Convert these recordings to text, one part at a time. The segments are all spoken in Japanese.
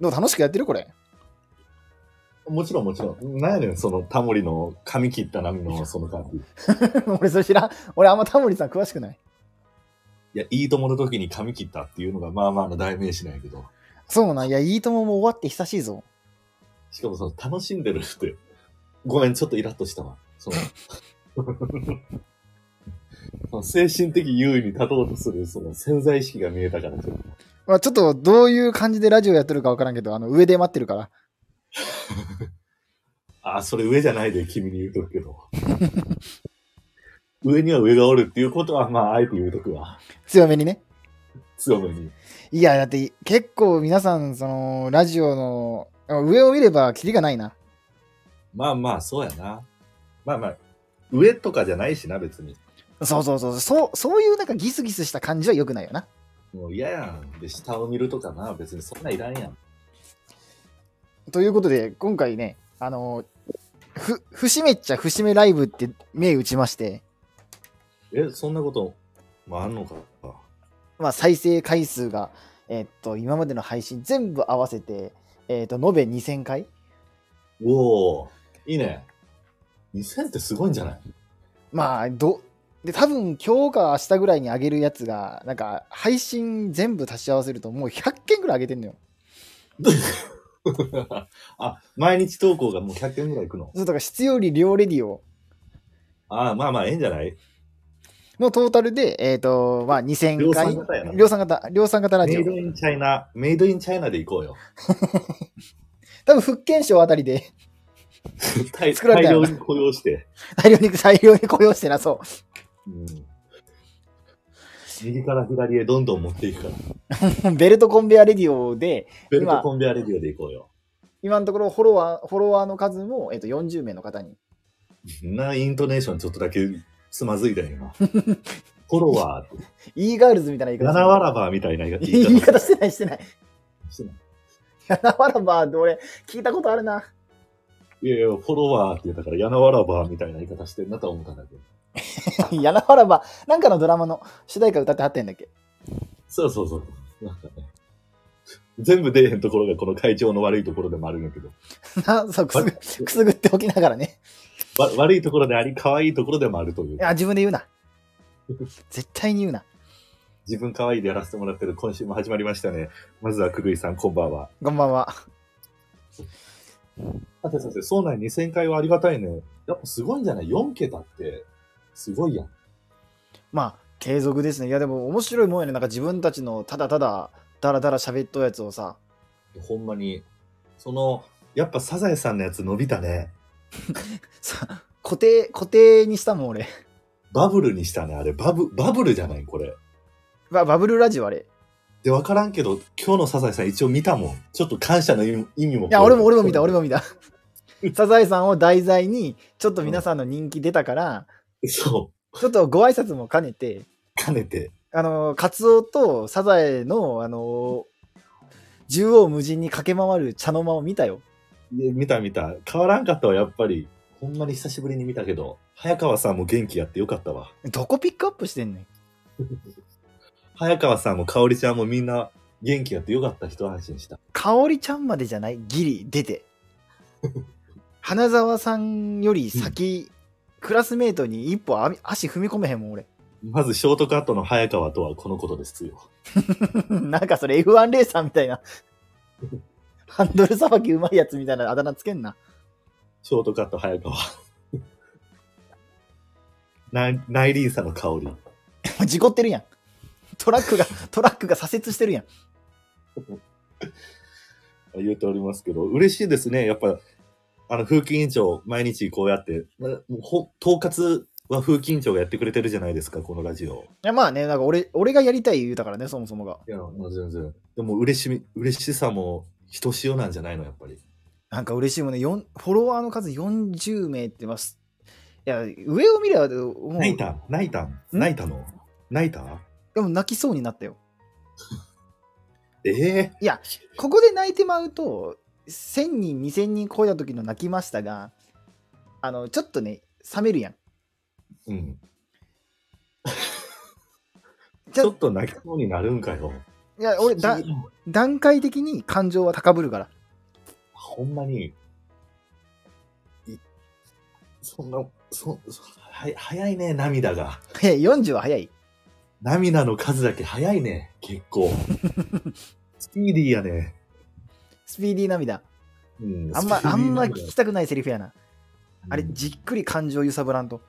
でも楽しくやってるこれ。もちろんもちろん。なんやねん、そのタモリの髪切った波の その感じ。い俺それ知らん。俺あんまタモリさん詳しくない。や、いいともの時に髪切ったっていうのがまあまあの代名詞なんやけど。そうなん。いや、いいともも終わって久しいぞ。しかもその楽しんでるって。ごめん、ちょっとイラッとしたわ。その その精神的優位に立とうとするその潜在意識が見えたからちょっと。まあちょっとどういう感じでラジオやってるかわからんけど、あの、上で待ってるから。あ、それ上じゃないで君に言うとくけど。上には上がおるっていうことは、まあ、あえて言うとくわ。強めにね。強めに。いや、だって結構皆さん、その、ラジオの、上を見ればキリがないな。まあまあ、そうやな。まあまあ、上とかじゃないしな、別に。そうそうそう。そう、そういうなんかギスギスした感じは良くないよな。もう嫌やん。で、下を見るとかな、別にそんないらんやん。ということで、今回ね、あの、ふ、節目っちゃ節目ライブって目打ちまして、え、そんなこともあんのか。まあ、再生回数が、えっと、今までの配信全部合わせて、えっと、延べ2000回おおいいね。2000ってすごいんじゃない？まあ、ど、で、多分今日か明日ぐらいに上げるやつが、なんか、配信全部足し合わせるともう100件ぐらい上げてんのよ。あ、毎日投稿がもう100件ぐらいいくの？そう、だから質より量レディオああ、まあまあ、ええんじゃない？のトータルで、えっ、と、まあ、2000量回産型やな。量産型、量産型ラジオメイ。ドインチャイナ、メイドインチャイナで行こうよ。多分、福建省あたりで 大作ら大量に雇用して。大量に、大量に雇用してな、そう。うん右から左へどんどん持っていくから。ベルトコンベアレディオで、ベルトコンベアレディオで行こうよ。今のところフォロワー、フォロワーの数も、えっと40名の方に。な、イントネーションちょっとだけつまずいたよ今。フォロワーって、e ガールズみたいな言い方七わらばみたいな言い言い方方してない、してない。してないやなわらばって俺、聞いたことあるな。いやいや、フォロワーって言ったから、やなわらばみたいな言い方してんなとは思ったんだけど。やなわらば、なんかのドラマの主題歌歌ってはってんだっけ？そうそうそう。なんかね。全部出えへんところがこの会長の悪いところでもあるんだけど。な そうくすぐ、くすぐっておきながらね。わ悪いところであり、可愛いところでもあるというい。や、自分で言うな。絶対に言うな。自分可愛いでやらせてもらってる今週も始まりましたね。まずはくぐいさん、こんばんは。こんばんは。さてさて、そうなん2000回はありがたいね。やっぱすごいんじゃない ?4 桁って、すごいやん。まあ、継続ですね。いや、でも面白いもんやね。なんか自分たちのただただ、だらだら喋っとうやつをさ、ほんまに。その、やっぱサザエさんのやつ伸びたね。さ固定、固定にしたもん俺。バブルにしたね、あれ。バブ、バブルじゃないこれ。ババブルラジオあれ。で、わからんけど、今日のサザエさん一応見たもん。ちょっと感謝の意味意味も。いや、俺も俺も見た、俺も見た。サザエさんを題材に、ちょっと皆さんの人気出たから、そちょっとご挨拶も兼ねて、う。兼ねて。あの、カツオとサザエの、あの、縦横無尽に駆け回る茶の間を見たよ。見た見た。変わらんかったわ、やっぱり。ほんまに久しぶりに見たけど、早川さんも元気やってよかったわ。どこピックアップしてんねん。早川さんも香織ちゃんもみんな元気やってよかった一安心した。かおりちゃんまでじゃない？ギリ出て。花沢さんより先、クラスメートに一歩あみ足踏み込めへんもん、俺。まずショートカットの早川とはこのことですよ。なんかそれ F1 レーサーみたいな。ハンドルさばきうまいやつみたいなあだ名つけんな。ショートカット早川。な内輪差の香り。事故ってるやん。トラックが、トラックが左折してるやん。言うておりますけど、嬉しいですね。やっぱ、あの、風紀委員長、毎日こうやって、まもうほ統括は風紀委員長がやってくれてるじゃないですか、このラジオ。いや、まあね、なんか俺、俺がやりたい言うたからね、そもそもが。いや、まあ全然。でも嬉しみ、嬉しさもひとしおなんじゃないの、やっぱり。なんか嬉しいもんね、フォロワーの数40名ってます。いや、上を見れば、泣いた泣いた泣いたの？泣いた？でも泣きそうになったよ。ええいや、ここで泣いてまうと、1000人、2000人超えた時の泣きましたが、あの、ちょっとね、冷めるやん。うん。ちょっと泣きそうになるんかよ。いや、俺だ、段階的に感情は高ぶるから。ほんまに、いそんな、そ、そは早いね、涙が。早い、40は早い。涙の数だけ早いね、結構。スピーディーやね。スピーディー涙。うん、あんま、あんま聞涙きたくないセリフやな。あれ、うんじっくり感情揺さぶらんと。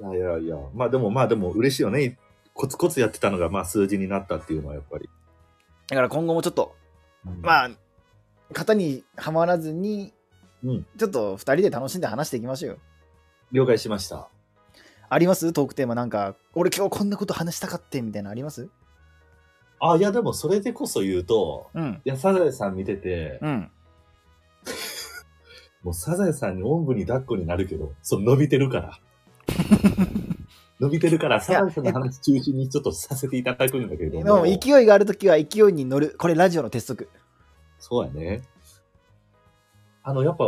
いやいやいや、まあでもまあでも嬉しいよね。コツコツやってたのがまあ数字になったっていうのはやっぱり。だから今後もちょっと、まあ、型にはまらずに、うんちょっと2人で楽しんで話していきましょうよ。了解しました。あります？トークテーマなんか、俺今日こんなこと話したかってみたいなのあります？あ、いやでもそれでこそ言うと、うん。いや、サザエさん見てて、うん。もうサザエさんにおんぶに抱っこになるけど、そう伸びてるから。伸びてるから、サザエさんの話中心にちょっとさせていただくんだけれども。でも勢いがあるときは勢いに乗る。これラジオの鉄則。そうやね。あの、やっぱ、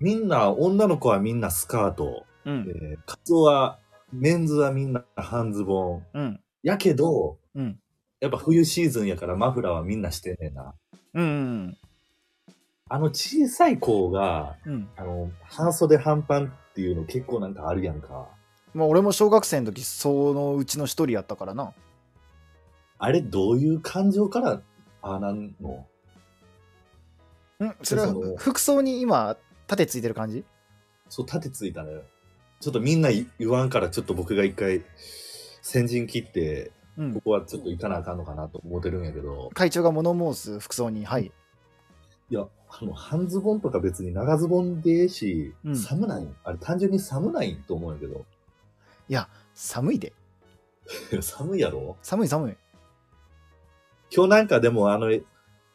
みんな、女の子はみんなスカート、うん。えー、カツオは、メンズはみんな半ズボン。うん。やけど、うん。やっぱ冬シーズンやからマフラーはみんなしてんねんな。うん。あの小さい子が、うん。あの、半袖半パンっていうの結構なんかあるやんか。まあ俺も小学生の時、そのうちの一人やったからな。あれどういう感情から、ああなんの？うん。それは服装に今、盾ついてる感じ？そう、盾ついたのよ。ちょっとみんな言わんから、ちょっと僕が一回、先陣切って、うんこ。こはちょっと行かなあかんのかなと思ってるんやけど、会長が物申す服装に、はい。いや、あの、半ズボンとか別に長ズボンでええし、うん寒ないあれ単純に寒ないと思うんやけど、いや、寒いで。寒いやろ？寒い寒い。今日なんかでもあの、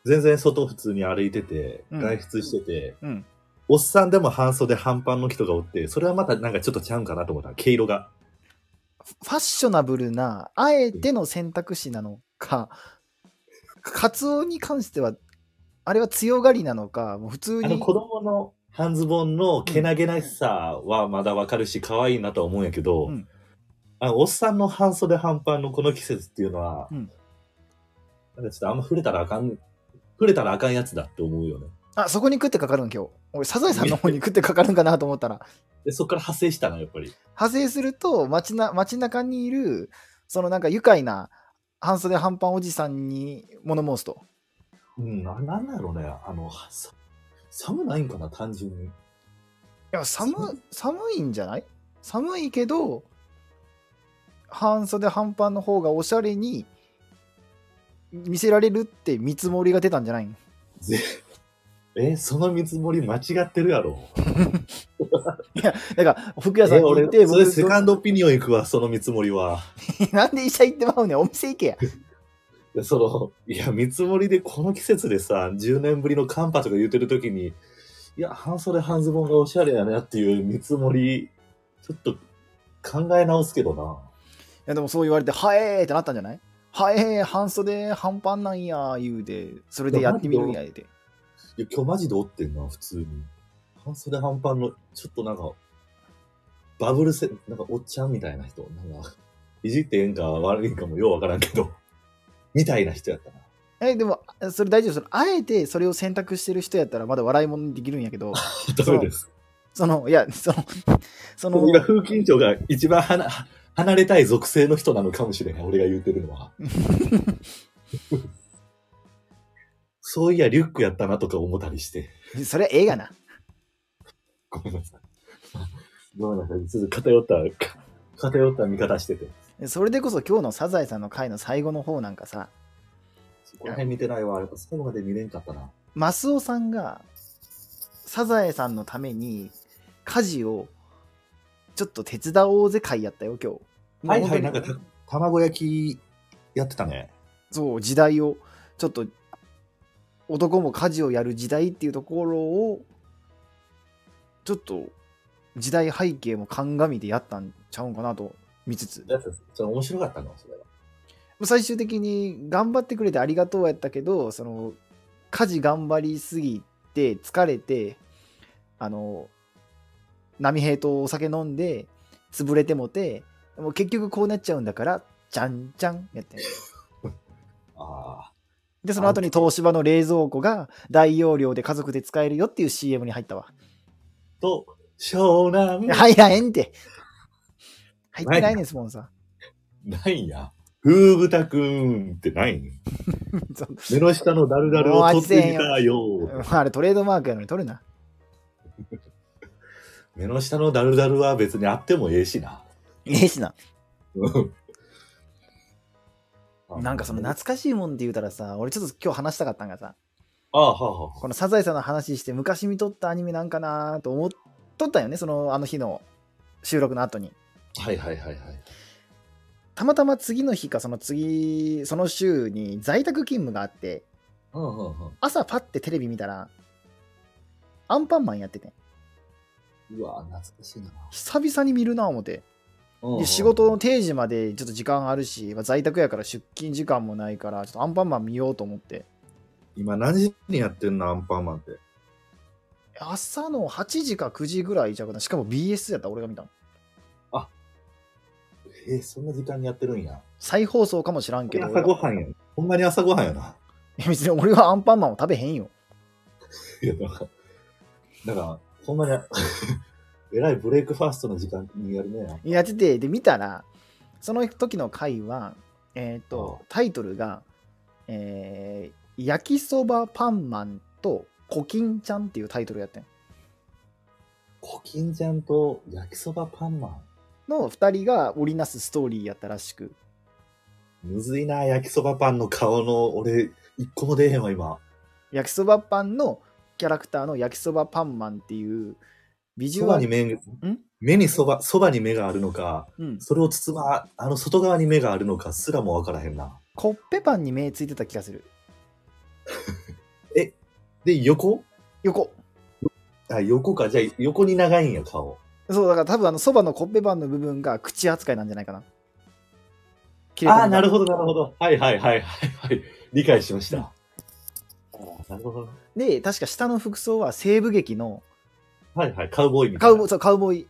全然外普通に歩いてて、うん外出してて、うん。おっさんでも半袖半パンの人がおって、それはまたなんかちょっとちゃうんかなと思った。毛色が。ファッショナブルな、あえての選択肢なのか、カツオに関しては、あれは強がりなのか、もう普通に。子供の半ズボンのけなげなしさはまだわかるし、可愛いなとは思うんやけど、うんあのおっさんの半袖半パンのこの季節っていうのは、うんなんかちょっとあんま触れたらあかん、触れたらあかんやつだって思うよね。あ、そこに食ってかかるん今日。俺、サザエさんの方に食ってかかるんかなと思ったら、で、そこから派生したの、やっぱり。派生すると街な、街中にいる、そのなんか愉快な半袖半パンおじさんに物申すと。うん、な、なんだろうね。あの、さ寒ないんかな、単純に。いや、寒、寒いんじゃない？寒いけど、半袖半パンの方がおしゃれに見せられるって見積もりが出たんじゃないんぜえ、その見積もり間違ってるやろ。だから、服屋さんに行って、、それセカンドオピニオン行くわ、その見積もりは。なんで医者行ってまうねん、お店行けや。でその、いや、見積もりでこの季節でさ、10年ぶりの寒波とか言ってる時に、いや、半袖半ズボンがおしゃれやなっていう見積もり、ちょっと考え直すけどな。いや、でもそう言われて、はえーってなったんじゃない？はえー、半袖半パンなんや、言うて、それでやってみるんや、言うて。いや、今日マジでおってんな、普通に。半袖半パンの、ちょっとなんか、バブルせ、なんかおっちゃんみたいな人、なんか、いじってええんか悪いんかもようわからんけど、みたいな人やったな。え、でも、それ大丈夫。それあえてそれを選択してる人やったら、まだ笑い物にできるんやけど、ダメです。その、いや、その、その、今、風紀委員長が一番離離れたい属性の人なのかもしれない、俺が言うてるのは。そういや、リュックやったなとか思ったりして。それは映画な。ごめんなさい。ごめんなさい。ちょっと偏った、か偏った見方してて。それでこそ今日のサザエさんの回の最後の方なんかさ、そこら辺見てないわ。やっぱ最後まで見れんかったな。マスオさんがサザエさんのために家事をちょっと手伝おうぜ会やったよ、今日。はいはい、もうんかた、卵焼きやってたね。そう、時代を、ちょっと男も家事をやる時代っていうところを、ちょっと時代背景も鑑みてやったんちゃうんかなと見つつ。それ面白かったの？それは。最終的に頑張ってくれてありがとうやったけどその家事頑張りすぎて疲れてあの波平とお酒飲んで潰れてもてもう結局こうなっちゃうんだからじゃんじゃんやって あで、その後に東芝の冷蔵庫が大容量で家族で使えるよっていう CM に入ったわ。あ。と、湘南。入らへんって。入ってないねん、スポンサないんや。ふうぶたくんってないん 目の下のダルダルを取ってみたよ。あれトレードマークやのに取るな。目の下のダルダルは別にあってもええしな。ええしな。うんなんかその懐かしいもんって言うたらさ、俺ちょっと今日話したかったんがさ、ああ、はあ、はあ。このサザエさんの話して昔見とったアニメなんかなと思っとったんよね、そのあの日の収録の後に。はいはいはいはい。たまたま次の日かその次、その週に在宅勤務があって、うんうんうん。朝パッてテレビ見たら、アンパンマンやってて、うわ懐かしいな。久々に見るな思って。で仕事の定時までちょっと時間あるし、まあ、在宅やから出勤時間もないから、ちょっとアンパンマン見ようと思って。今何時にやってんのアンパンマンって？朝の8時か9時ぐらいじゃうかな。しかも BS やった俺が見たの。えー、そんな時間にやってるんや。再放送かもしらんけど。朝ごはんや。ほんまに朝ごはんやな。別に俺はアンパンマンを食べへんよ。いや、だから、だから、ほんまに、えらいブレイクファーストの時間にやるね。やってて、で、見たら、その時の回は、えっ、と、タイトルが、えー焼きそばパンマンとコキンちゃんっていうタイトルやってん。コキンちゃんと焼きそばパンマの2人が織りなすストーリーやったらしく。ン。むずいな、焼きそばパンの顔の、俺、一個も出えへんわ、今。焼きそばパンのキャラクターの焼きそばパンマンっていうビジそュアル。ばに目、目にそば、そばに目があるのか、うん、それを包ま、あの外側に目があるのかすらもわからへんな。コッペパンに目ついてた気がする。で、横？横。あ、横か。じゃあ、横に長いんや、顔。そう、だから多分あのそばのコッペパンの部分が口扱いなんじゃないかな。ああ、なるほほど、なるほど。はいはいはいはいはい。理解しました。あーなるほど。ど。で、確か下の服装は西部劇のはいはい。カウボーイみたいな。カウボーイ、そう、カウボーイ。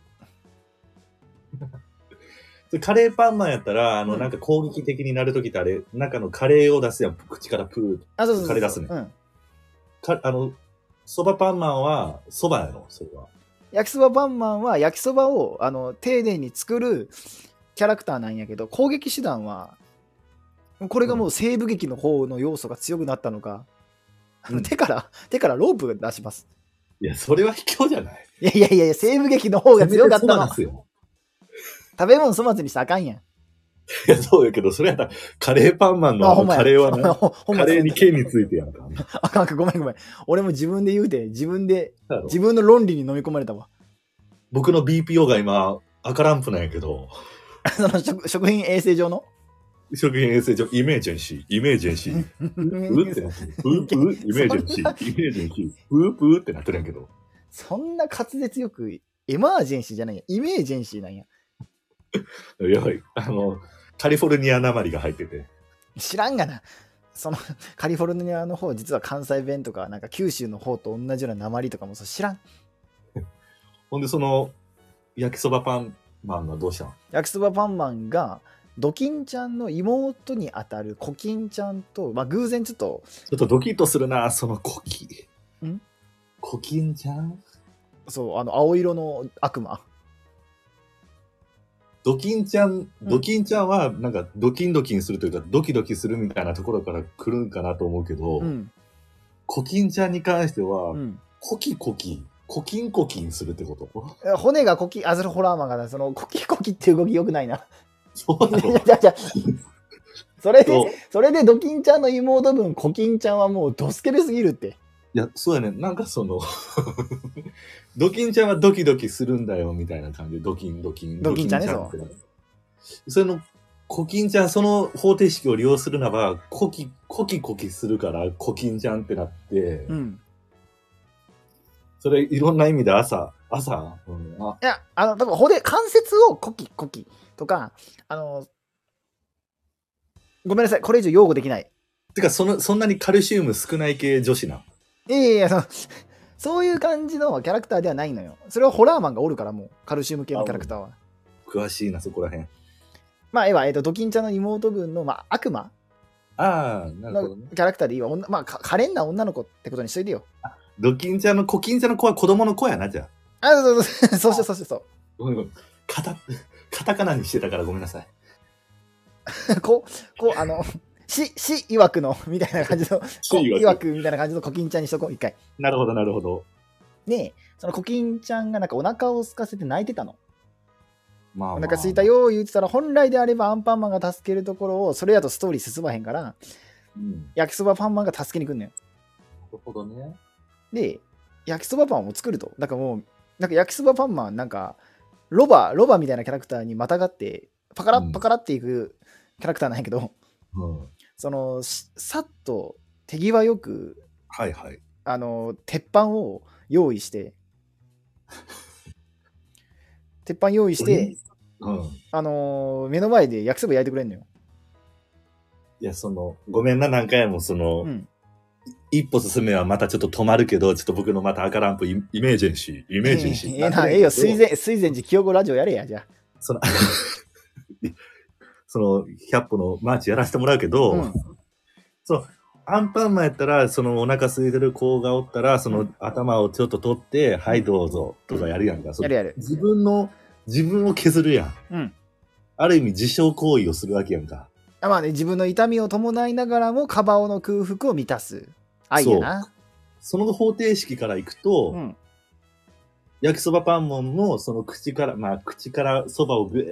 カレーパンマンやったら、あの、うんなんか攻撃的になるときってあれ、中のカレーを出すやん。口からプー。あ、そうそうそうそう。カレー出すねうん。か、あの、そばパンマンは、そばやろ、それは。焼きそばパンマンは焼きそばをあの丁寧に作るキャラクターなんやけど攻撃手段はこれがもう西部劇の方の要素が強くなったのか、あのうん手から手からロープが出しますいや、それは卑怯じゃない。いやいやいやいや西部劇の方が強かったの。せめてそばですよ。食べ物粗末にしたらあかんやん。いや、そうやけど、それやったら、カレーパンマンのあのほんまや。カレーはな、ほほんま。カレーに剣についてやんか。あかんあかんごめんごめん。俺も自分で言うて自分で自分の論理に飲み込まれたわ。僕の BPO が今、赤ランプなんやけど、その食食品衛生上の？食品衛生上、 emergency、emergency。うってなってる。ううイメージェンシー、イメージェンシー。うううってなってるんやけど。そんな滑舌よくエマージェンシーじゃないや emergency なんややばい。あの、カリフォルニアなまりが入ってて。知らんがな。そのカリフォルニアの方、実は関西弁とか、なんか九州の方と同じような鉛とかもそう知らん。ほんで、その、焼きそばパンマンがどうしたん？焼きそばパンマンが、ドキンちゃんの妹にあたるコキンちゃんと、まあ偶然ちょっと、ちょっとドキッとするな、そのコキ。ん？コキンちゃん？そう、あの、青色の悪魔。ドキンちゃん、ドキンちゃんは、なんか、ドキンドキンするというか、ドキドキするみたいなところから来るんかなと思うけど、うん。コキンちゃんに関しては、うん。コキコキ、コキンコキンするってこと？え骨がコキ、あ、それホラーマンがな、その、コキコキっていう動きよくないな。そうなのいやいやいやそれそうで、それでドキンちゃんの妹分、コキンちゃんはもうドスケベすぎるって。いや、そうやね。なんかその、ドキンちゃんはドキドキするんだよ、みたいな感じで、ドキンドキン。ドキンちゃんねドってなるそれの、コキンちゃん、その方程式を利用するならば、コキ、コキコキするから、コキンちゃんってなって、うん。それいろんな意味で朝、朝、うん、あ、いや、あの、多分骨、関節をコキコキとか、あの、ごめんなさい、これ以上擁護できない。てか、その、そんなにカルシウム少ない系女子な。いやいやいや、そのそういう感じのキャラクターではないのよ。それはホラーマンがおるから、もう、カルシウム系のキャラクターは。詳しいな、そこら辺。まあ、えは、えっと、ドキンちゃんの妹分の、まあ、悪魔あああ、なるほどね。キャラクターでいいわ。女まあ、か可憐な女の子ってことにしといてよ。ドキンちゃんの、コキンちゃんの子は子供の子やな、じゃあ。あ、そうそうそう、そうそうそうそう。ごめんごめん。カタ、カタカナにしてたからごめんなさい。こう、こう、あの、し、し、いわくの、みたいな感じの、しいわくいわくみたいな感じのコキンちゃんにしとこう、一回。なるほど、なるほど。で、そのコキンちゃんがなんかお腹を空かせて泣いてたの。まあ、まあ、お腹空いた。よ言ってたら、本来であればアンパンマンが助けるところを、それやとストーリー進まへんから、うん。焼きそばパンマンが助けに来んのよ。なるほどね。で、焼きそばパンを作ると。だからもう、なんか焼きそばパンマン、なんか、ロバ、ロバみたいなキャラクターにまたがって、パカラパカラっていくキャラクターなんやけど、うん。その、しさっと手際よく、はいはい。あの、鉄板を用意して、鉄板用意して、うん。あの目の前で焼きそば焼いてくれんのよ。いや、その、ごめんな、何回もその、うん。一歩進めはまたちょっと止まるけど、ちょっと僕のまた赤ランプイエマージェンシー、エマージェンシー。ええな、ええよ、水前、水前寺清子ラジオやれや、じゃその、その、100歩のマーチやらせてもらうけど、うんそう、アンパンマンやったら、そのお腹空いてる子がおったら、その頭をちょっと取って、はいどうぞ、とかやるやんか。やるやる。自分の、自分を削るやん。うん。ある意味自傷行為をするわけやんか。あまあね、自分の痛みを伴いながらも、カバオの空腹を満たす。愛やな。その方程式からいくと、うん。焼きそばパンモンも、その口から、まあ、口からそばを出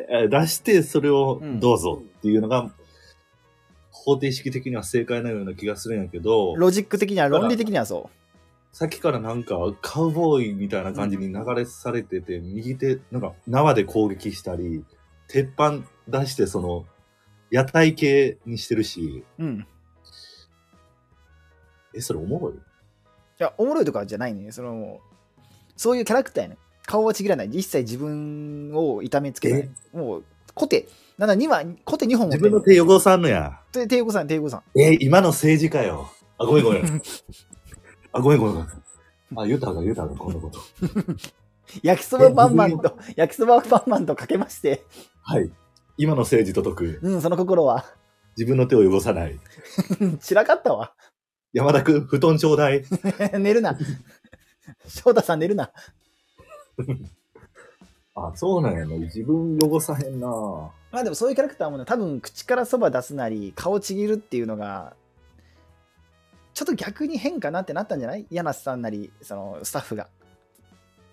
して、それをうんどうぞっていうのが、方程式的には正解なような気がするんやけど、ロジック的には、論理的にはそさっきからなんか、カウボーイみたいな感じに流れされてて、右手、なんか、縄で攻撃したり、鉄板出して、その、屋台系にしてるし、う。うん。え、それおもろい？いや、おもろいとかじゃないね。その、そういうキャラクターやね。顔はちぎらない。一切自分を痛めつけない。もう、コテ。なんだ、2は、コテ2本持って自分の手汚さんのや。手、手横さん、手横さん。え、今の政治家よ。あ、ごめんごめん。あ、ごめんごめんごめん。あ、言うたか言うたか、こんなこと。焼きそばパンマンと、焼きそばパンマンとかけまして、はい。今の政治と解く。うん、その心は。自分の手を汚さない。散らかったわ。山田くん、布団ちょうだい。寝るな。翔太さん寝るな。あ、そうなんやな。自分汚さへんな。まあでもそういうキャラクターもね、多分口からそば出すなり、顔ちぎるっていうのが、ちょっと逆に変かなってなったんじゃない？柳瀬さんなり、そのスタッフが。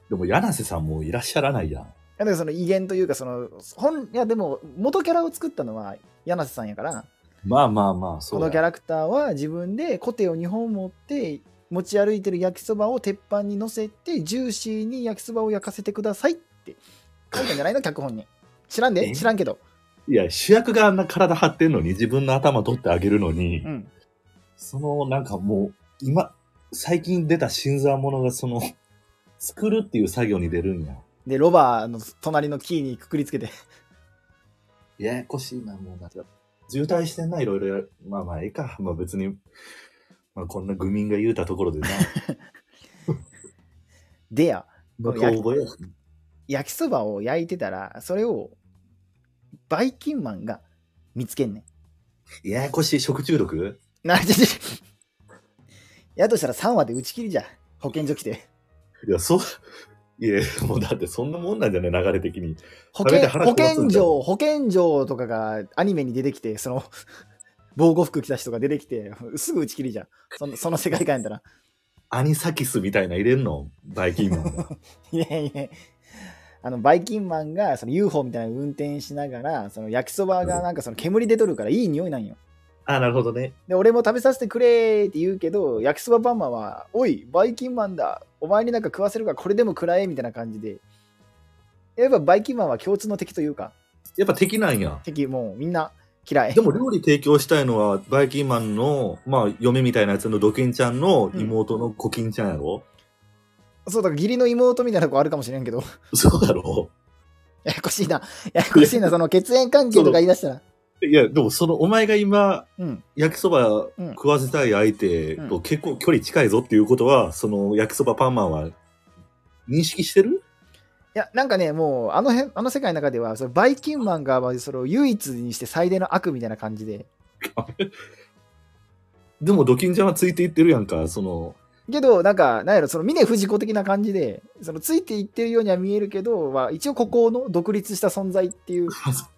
でも、柳瀬さんもういらっしゃらないやん。いやだからその威厳というか、その、本、いやでも元キャラを作ったのは柳瀬さんやから、まあまあまあ、そうやこのキャラクターは自分でコテを2本持って、持ち歩いてる焼きそばを鉄板に乗せて、ジューシーに焼きそばを焼かせてくださいって書いたんじゃないの脚本に。知らんで？え？知らんけど。いや、主役があんな体張ってんのに、自分の頭取ってあげるのに、うん。その、なんかもう、今、最近出た新参者が、その、作るっていう作業に出るんや。で、ロバの隣のキーにくくりつけて。ややこしいな、もうな。渋滞してんな、いろいろやる。まあまあ、ええか。まあ別に、まあこんな愚民が言うたところでな。でや、まあ、や遠吠えや焼きそばを焼いてたら、それをバイキンマンが見つけんねん。ややこしい食中毒？なちょちょやとしたら3話で打ち切りじゃん。保健所来て。いや、そう、いや、もうだってそんなもんなんじゃない流れ的に。保食べて健保健所、保健所とかがアニメに出てきて、その、防護服着た人が出てきて、すぐ打ち切りじゃん。そのその世界観やったら。アニサキスみたいな入れんの？バイキンマンが。いやいや。あのバイキンマンがその UFO みたいなの運転しながら、その焼きそばがなんかその煙出とるからいい匂いなんよ。あ、なるほどね。で、俺も食べさせてくれーって言うけど、焼きそばパンマンは、おい、バイキンマンだ、お前になんか食わせるからこれでも食らえみたいな感じで、やっぱバイキンマンは共通の敵というか、やっぱ敵なんや。敵もうみんな嫌い。で。も料理提供したいのは、バイキンマンの、まあ、嫁みたいなやつのドキンちゃんの妹のコキンちゃんやろ、そうだから義理の妹みたいな子あるかもしれんけど、そうだろ。ややこしいな、ややこしいな、その血縁関係とか言い出したら。いや、でもその、お前が今、うん。焼きそばうん。食わせたい相手と結構距離近いぞっていうことは、その焼きそばパンマンは認識してる？いや、なんかね、もう、あの辺、あの世界の中では、そのバイキンマンが、まあそれを唯一にして最大の悪みたいな感じで、でもドキンちゃんはついていってるやんか、その、けど、なんか、なんやろ、その峰不二子的な感じで、そのついていってるようには見えるけど、まあ、一応ここの独立した存在っていう、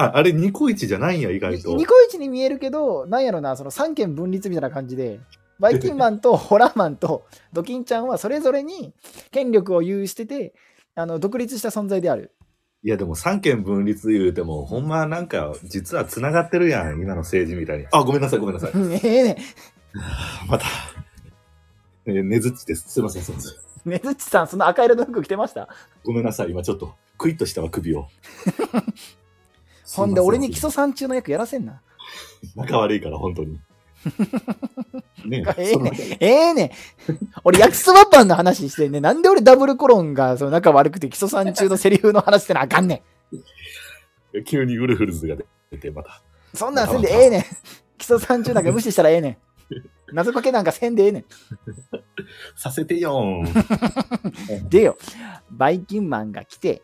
あ、あれニコイチじゃないんや、意外と。ニコイチに見えるけど、なんやろな、その三権分立みたいな感じで、バイキンマンと ホラーマンとドキンちゃんはそれぞれに権力を有してて、あの独立した存在である。いや、でも三権分立言うても、ほんまなんか、実は繋がってるやん、今の政治みたいに。あ、ごめんなさい、ごめんなさい。ええね、また。えー、ねずっちです。すいません、すいません。ねずっちさん、その赤色の服着てました？ごめんなさい、今ちょっと、クイッとしたわ、首を。ほんで、俺に基礎礎山中の役やらせんな。仲悪いから、本当に。ねええねええね俺、焼きそばパンの話してんね。なんで俺ダブルコロンがその仲悪くて基礎山中のセリフの話してなあかんね急にウルフルズが出て、また。ん。そんなんせんでええねん。基礎山中なんか無視したらええねん。謎かけなんかせんでええねん。させてよーん。でよ、バイキンマンが来て、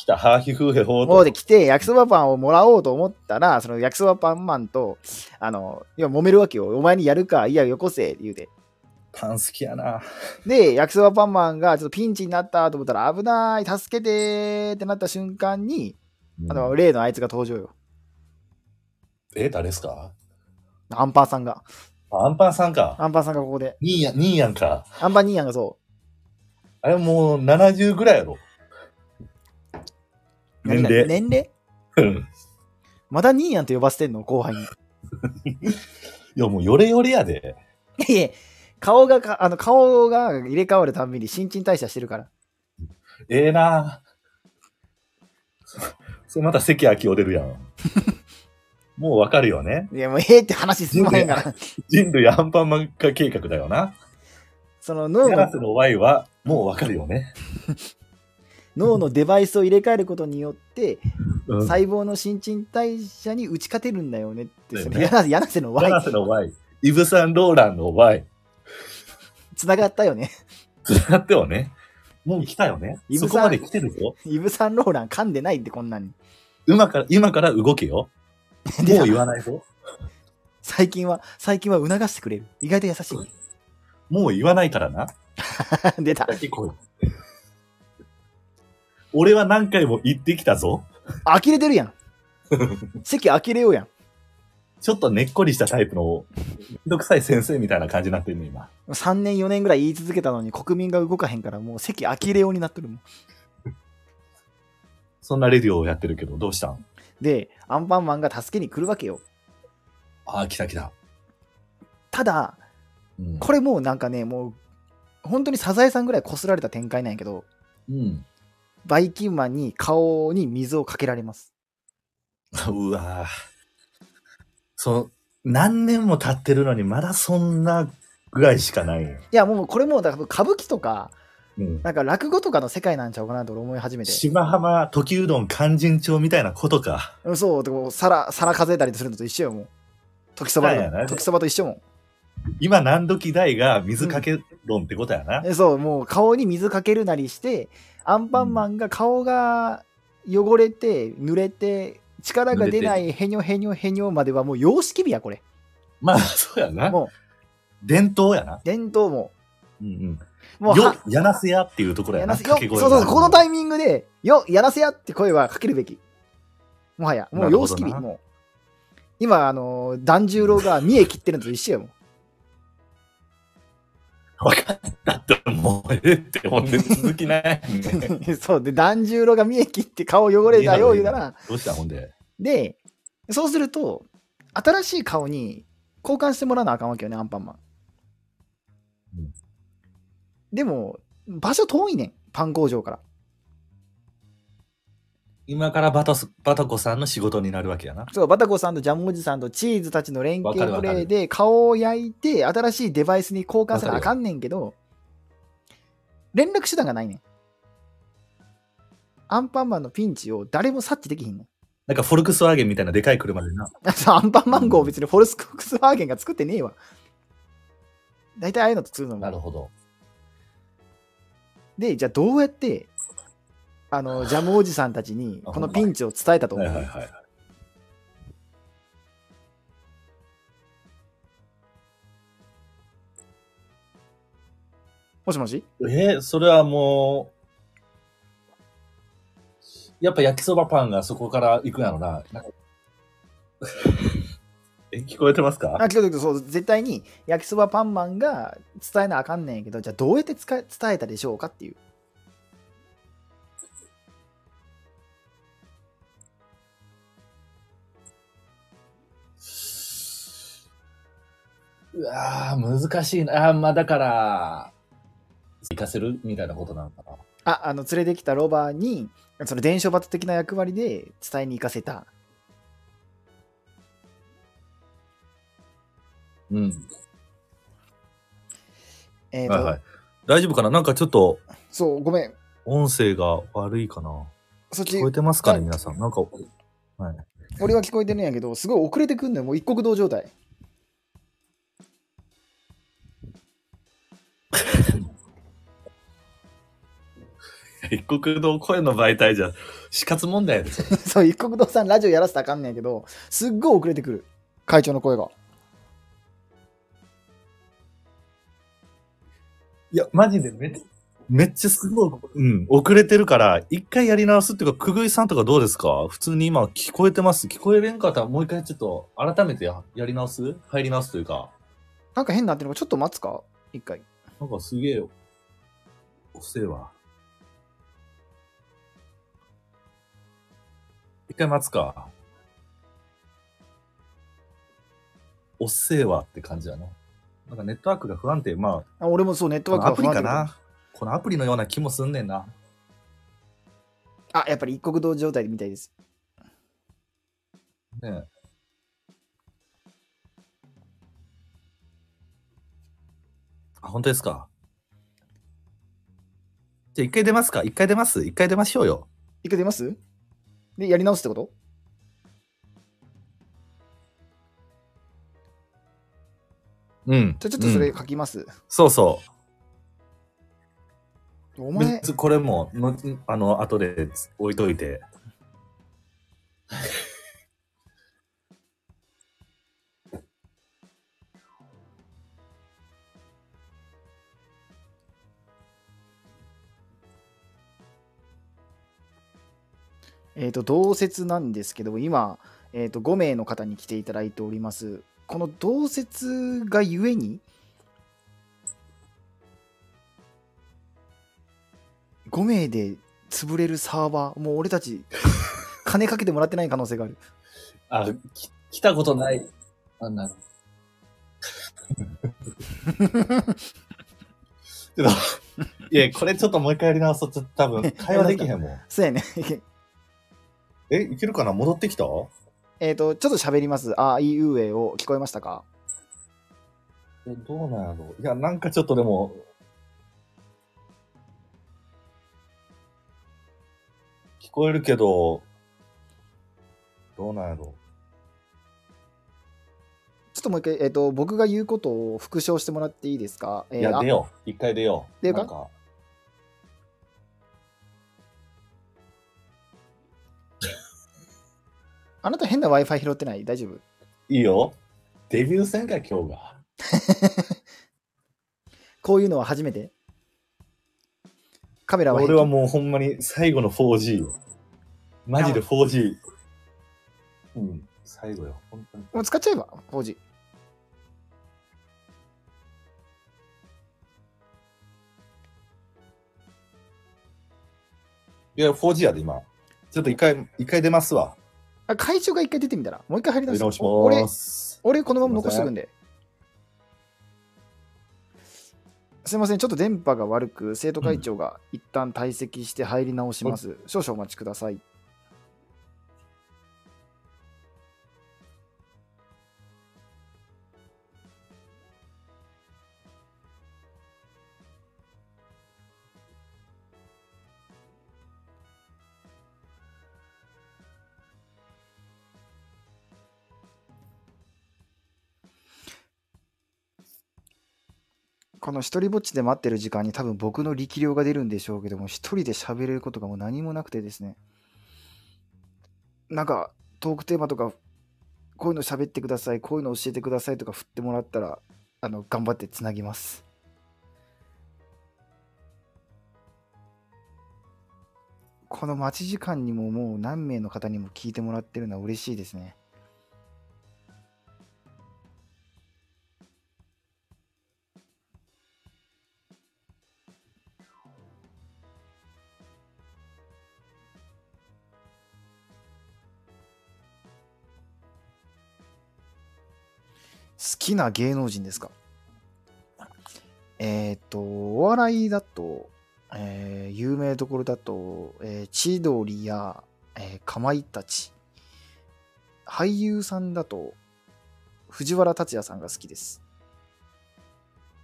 来た、ハーヒフーヘホーと。で来て、焼きそばパンをもらおうと思ったら、その焼きそばパンマンと、あの、いや、揉めるわけよ。お前にやるか、いや、よこせ、言うて。パン好きやな。で、焼きそばパンマンがちょっとピンチになったと思ったら、危ない、助けてーってなった瞬間に、あの、例のあいつが登場よ。え、誰ですか？アンパンさんが。アンパンさんか。アンパンさんがここで。ニーヤン、ニーヤンか。アンパンニーヤンがそあれもう70ぐらいやろ。う。年齢。年齢？うんまだニーヤンと呼ばせてんの後輩に。いや、もうヨレヨレやで。いえ、顔がか、あの、顔が入れ替わるたんびに新陳代謝してるから。ええなそそれまた関明夫出るやん。もうわかるよね。いや、もうええって話すまへんから。人類アンパンマン化計画だよな。その脳のヤラスの Y はもうわかるよね。脳のデバイスを入れ替えることによって、うん。細胞の新陳代謝に打ち勝てるんだよねって、ねその柳柳瀬のヤ Y ラスの Y。イブ・サンローランの Y。つながったよね。つながってはね。もう来たよねそこまで来てるぞ。イブ・サンローラン噛んでないってこんなに。今から、今から動けよ。でもう言わないぞ。最近は、最近は促してくれる。意外と優しもう言わないからな。い。出た。だけ来い。俺は何回も言ってきたぞ。呆れてるやん。席呆れようやん。ちょっとねっこりしたタイプの、めんどくさい先生みたいな感じになってるね、今。3年4年ぐらい言い続けたのに国民が動かへんからもう席呆れようになってるもん。そんなレディオをやってるけど、どうしたん？で、アンパンマンが助けに来るわけよ。ああ、来た来た。ただ、うん。これもうなんかね、もう、本当にサザエさんぐらい擦られた展開なんやけど、うん。バイキンマンに顔に水をかけられます。うわぁ。その、何年も経ってるのに、まだそんなぐらいしかないよ。いや、もうこれもうだから歌舞伎とか、うん。なんか落語とかの世界なんちゃうかなと俺思い始めて。島浜時うどん勧進帳みたいなことか。うんそう、でも皿、皿数えたりするのと一緒よ、もう。時そば時そばと一緒もん。今何時代が水かけ論ってことやな。えそう、もう顔に水かけるなりして、アンパンマンが顔が汚れて、濡れて、力が出ないへにょへにょへにょまではもう様式美や、これ。まあ、そうやな。もう、伝統やな。伝統も。うんうん。もう、よは、やなせやっていうところやな。やそうそうこのタイイミングで、よ、やらせやって声はかけるべき。もはや、もう様式美、もう。今、あの、團十郎が見え切ってるのと一緒やもん。分かったって、もうええって、ほんで続きない、ね。そう、で、團十郎が見え切って顔汚れたよ、言うたら、どうしたほんで。で、そうすると、新しい顔に交換してもらわなあかんわけよね、アンパンマン。うんでも、場所遠いねん、パン工場から。今からバタスバタコさんの仕事になるわけやな。そう、バタコさんとジャムおじさんとチーズたちの連携プレイで顔を焼いて、新しいデバイスに交換せなあかんねんけど、連絡手段がないねん。アンパンマンのピンチを誰も察知できひんねん。なんかフォルクスワーゲンみたいなでかい車でな。アンパンマン号別にフォルスクスワーゲンが作ってねえわ。大体ああいうのと作るのも。ほど。で、じゃあどうやって、あの、ジャムおじさんたちに、このピンチを伝えたと思う。はいはいはい。もしもし？えー、それはもう、やっぱ焼きそばパンがそこから行くやろな。え、聞こえてますか？あ、聞こえてそう、絶対に焼きそばパンマンが伝えなあかんねんけど、じゃあどうやって伝えたでしょうかっていう。うわー難しいな。あーまあだから、行かせるみたいなことなのかな。あ、あの、連れてきたロバに、その伝承バト的な役割で伝えに行かせた。うん。えっ、と、はいはい。大丈夫かな？なんかちょっとそう、ごめん。音声が悪いかなそっち聞こえ、てますかね？はい皆さん。なんか、はい。俺は聞こえてるんやけど、すごい遅れてくんのよ。もう一国道状態。一国道声の媒体じゃ死活問題やで、そ れそう、一国道さんラジオやらせたらあかんねんやけど、すっごい遅れてくる。会長の声が。いや、マジでめっちゃ、めっちゃすごい、うん、遅れてるから、一回やり直すっていうか、くぐいさんとかどうですか？普通に今聞こえてます？聞こえれんかったらもう一回ちょっと改めてややり直す？入り直すというか、なんか変なってるのかちょっと待つか？一回。なんかすげえ、遅えわ。一回待つか。遅えわって感じだな。なんかネットワークが不安定。まあ俺もそう、ネットあ、ワークがアプリかな。このアプリのような気もすんねんな。あ、やっぱり一国道状態みたいです。ねえ。あ、本当ですか？じゃあ一回出ますか？一回出ます？一回出ましょうよ。一回出ます？で、やり直すってこと？うん。じゃあちょっとそれうん書きます。そうそう。お前、これも、のあの、後で置いといて。えっ、と、同説なんですけど、今、えっ、と、5名の方に来ていただいております。この同説がゆえに、5名で潰れるサーバー、もう俺たち、金かけてもらってない可能性がある。あ、き来たことない。あんな。ちょっと、いや、これちょっともう一回やり直そう。ちょっと多分、会話できへんもん。そうやね。え、いけるかな？戻ってきた？えっと、ちょっと喋ります。あいうえを。聞こえましたか？えどうなんやろ？ういや、なんかちょっとでも、聞こえるけど、どうなんやろ？ちょっともう一回、えっ、と、僕が言うことを復唱してもらっていいですか、えーいや、あ出よう。一回出よう。出ようかあなた変な Wi-Fi 拾ってない？大丈夫？いいよ。デビュー戦か、今日が。こういうのは初めて？カメラは俺はもうほんまに最後の 4G よ。マジで 4G。うん、最後よ。本当に。もう使っちゃえば、4G。いや、4G やで、今。ちょっと一回、一回出ますわ。あ会長が一回出てみたら、もう一回入り直しお俺ま、す。俺このまま残しとくんで。すいません、ちょっと電波が悪く、生徒会長が一旦退席して入り直します。少々お待ちください。この一人ぼっちで待ってる時間に多分僕の力量が出るんでしょうけども、一人で喋れることがもう何もなくてですね。なんか、トークテーマとか、こういうの喋ってください、こういうの教えてくださいとか振ってもらったら、あの、頑張ってつなぎます。この待ち時間にももう何名の方にも聞いてもらってるのは嬉しいですね。好きな芸能人ですか？えっ、と、お笑いだと、えー有名どころだと、えー千鳥や、えーかまいたち。俳優さんだと、藤原竜也さんが好きです。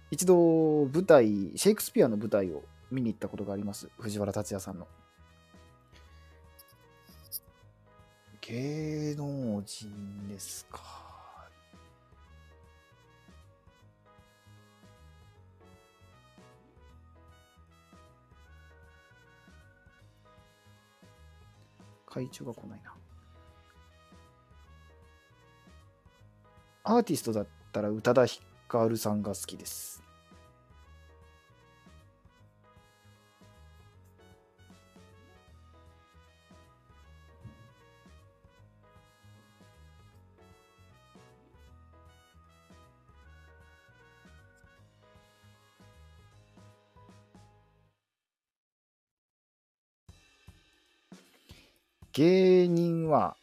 一度、舞台、シェイクスピアの舞台を見に行ったことがあります。藤原竜也さんの。芸能人ですか。会長が来ないな。アーティストだったら宇多田ヒカルさんが好きです。芸人は、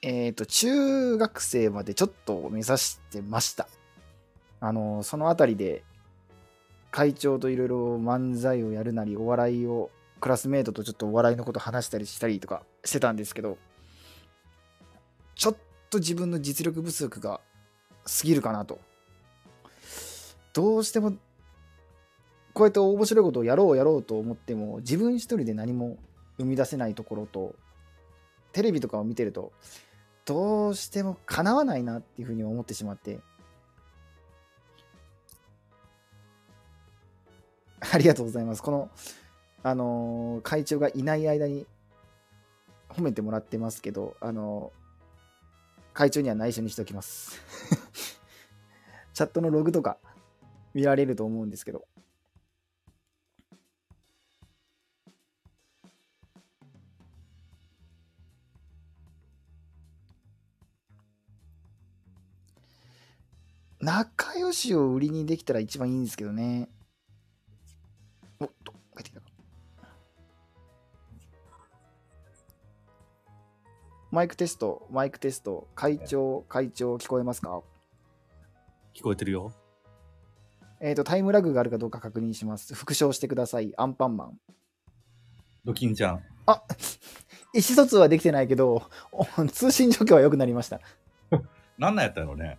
えっ、と、中学生までちょっと目指してました。あの、そのあたりで、会長といろいろ漫才をやるなり、お笑いを、クラスメートとちょっとお笑いのこと話したりしたりとかしてたんですけど、ちょっと自分の実力不足が過ぎるかなと。どうしても、こうやって面白いことをやろうやろうと思っても、自分一人で何も生み出せないところとテレビとかを見てるとどうしてもかなわないなっていうふうに思ってしまって。ありがとうございます。このあのー会長がいない間に褒めてもらってますけどあのー会長には内緒にしておきます。チャットのログとか見られると思うんですけど。仲良しを売りにできたら一番いいんですけどね。おっと、帰ってきたか。マイクテスト、マイクテスト、会長、会長、聞こえますか？聞こえてるよ。えっ、と、タイムラグがあるかどうか確認します。復唱してください。アンパンマン。ドキンちゃん。あ意思疎通はできてないけど、お通信状況は良くなりました。なんなんやったのね。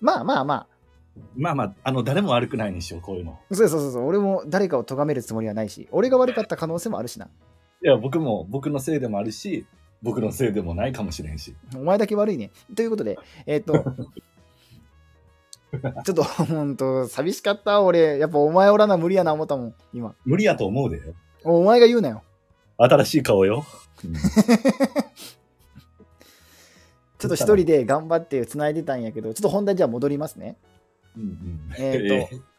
まあまあままあまあ、あの、誰も悪くないにしよう、こういうの。あ、そうそうそうそう、俺も誰かを咎めるつもりはないし、俺が悪かった可能性もあるしな。いや、僕も、僕のせいでもあるし、僕のせいでもないかもしれんし。お前だけ悪いね。ということで、えっ、と、ちょっと、ほんと、寂しかった、俺。やっぱお前おらな無理やな思ったもん、今。無理やと思うで。お前が言うなよ。新しい顔よ。うんちょっと一人で頑張って繋いでたんやけど、ちょっと本題じゃあ戻りますね。うんうんえーと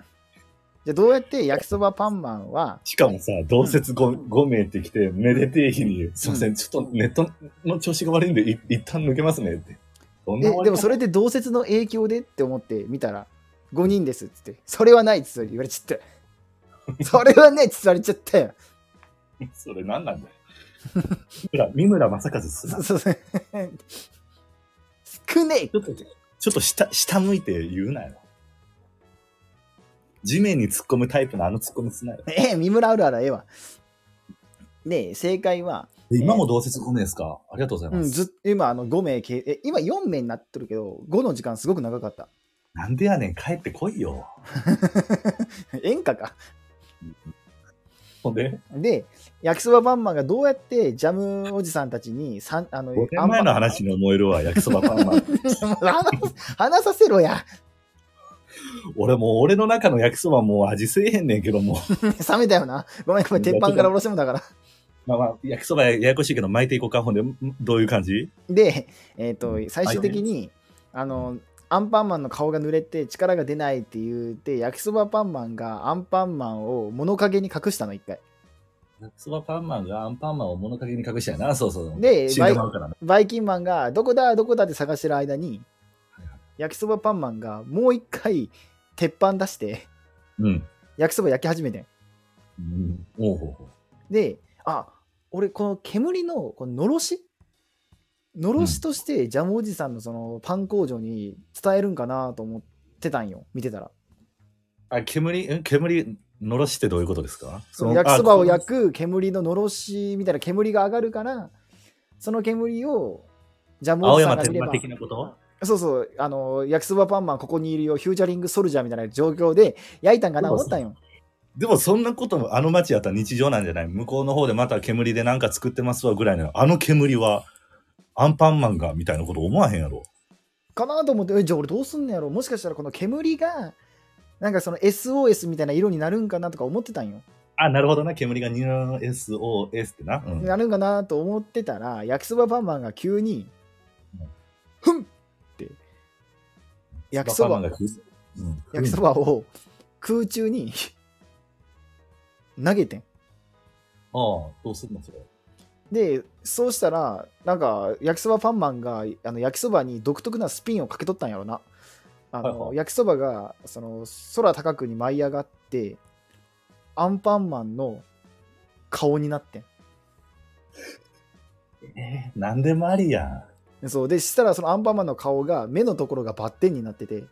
じゃあどうやって焼きそばパンマンは、しかもさ、同説 5, 5名ってきて、めでてえ日に、すいません、ちょっとネットの調子が悪いんで、い一旦抜けますねって。どんなえ、でもそれで同説の影響でって思って見たら、5人ですっつって、それはないっつって言われちゃった。それはねっつって言われちゃったよ。それ何なんだよ。三村、三村正和すなそうそうそう。少ねえちょっと、ちょっと下、下向いて言うなよ。地面に突っ込むタイプのあの突っ込みすなよ。ええ、三村あるあるええわ。で、正解は、え今も同説5名ですか？ありがとうございうん、ます。ずっ今、あの、5名け、え、今4名になってるけど、5の時間すごく長かった。なんでやねん、帰ってこいよ。演歌か。で、で、焼きそばバンマンがどうやってジャムおじさんたちに、さんあの、5年前の話に思えるわ、焼きそばパンマン。話話させろや。俺もう俺の中の焼きそばもう味せえへんねんけども。冷めたよな。ごめんごめん、鉄板から下ろしてもだから。まあまあ、焼きそばやややこしいけど巻いていこうか。ほんで、んどういう感じ？で、えっ、と、最終的に、あの、アンパンマンの顔が濡れて力が出ないって言って、焼きそばパンマンがアンパンマンを物陰に隠したの、一回。焼きそばパンマンがアンパンマンを物陰に隠したよな。そうそう。で死んでまうからな。バイキンマンがどこだどこだって探してる間にはいはい焼きそばパンマンがもう一回鉄板出してうん。焼きそば焼き始めてんうん。おうほうほう。であ俺この煙のこののろしのろしとしてジャムおじさんのそのパン工場に伝えるんかなと思ってたんよ見てたら。あ、煙、ん煙、のろしってどういうことですか？その焼きそばをく。焼く煙ののろしみたいな煙が上がるからその煙をジャムおじさんが見れば。的なこと？そうそうあの焼きそばパンマンここにいるよフューチャリングソルジャーみたいな状況で焼いたんかな思ったんよ。でもそんなこともあの街やったら日常なんじゃない？向こうの方でまた煙でなんか作ってますわぐらいのあの煙はアンパンマンがみたいなこと思わへんやろ。かなと思ってえじゃあ俺どうすんのやろもしかしたらこの煙がなんかその SOS みたいな色になるんかなとか思ってたんよ、あ、なるほどな。煙がニュー SOS ってな。うん。なるんかなと思ってたら焼きそばパンマンが急にうん「ふん!」って焼きそばうん、焼きそばを空中に投げてんああ、どうすんのそれ。でそうしたらなんか焼きそばパンマンがあの焼きそばに独特なスピンをかけとったんやろな。あの、はいはい。焼きそばがその空高くに舞い上がってアンパンマンの顔になってん。えー、なんでもありやん。でそう。でしたらそのアンパンマンの顔が目のところがバッテンになってて。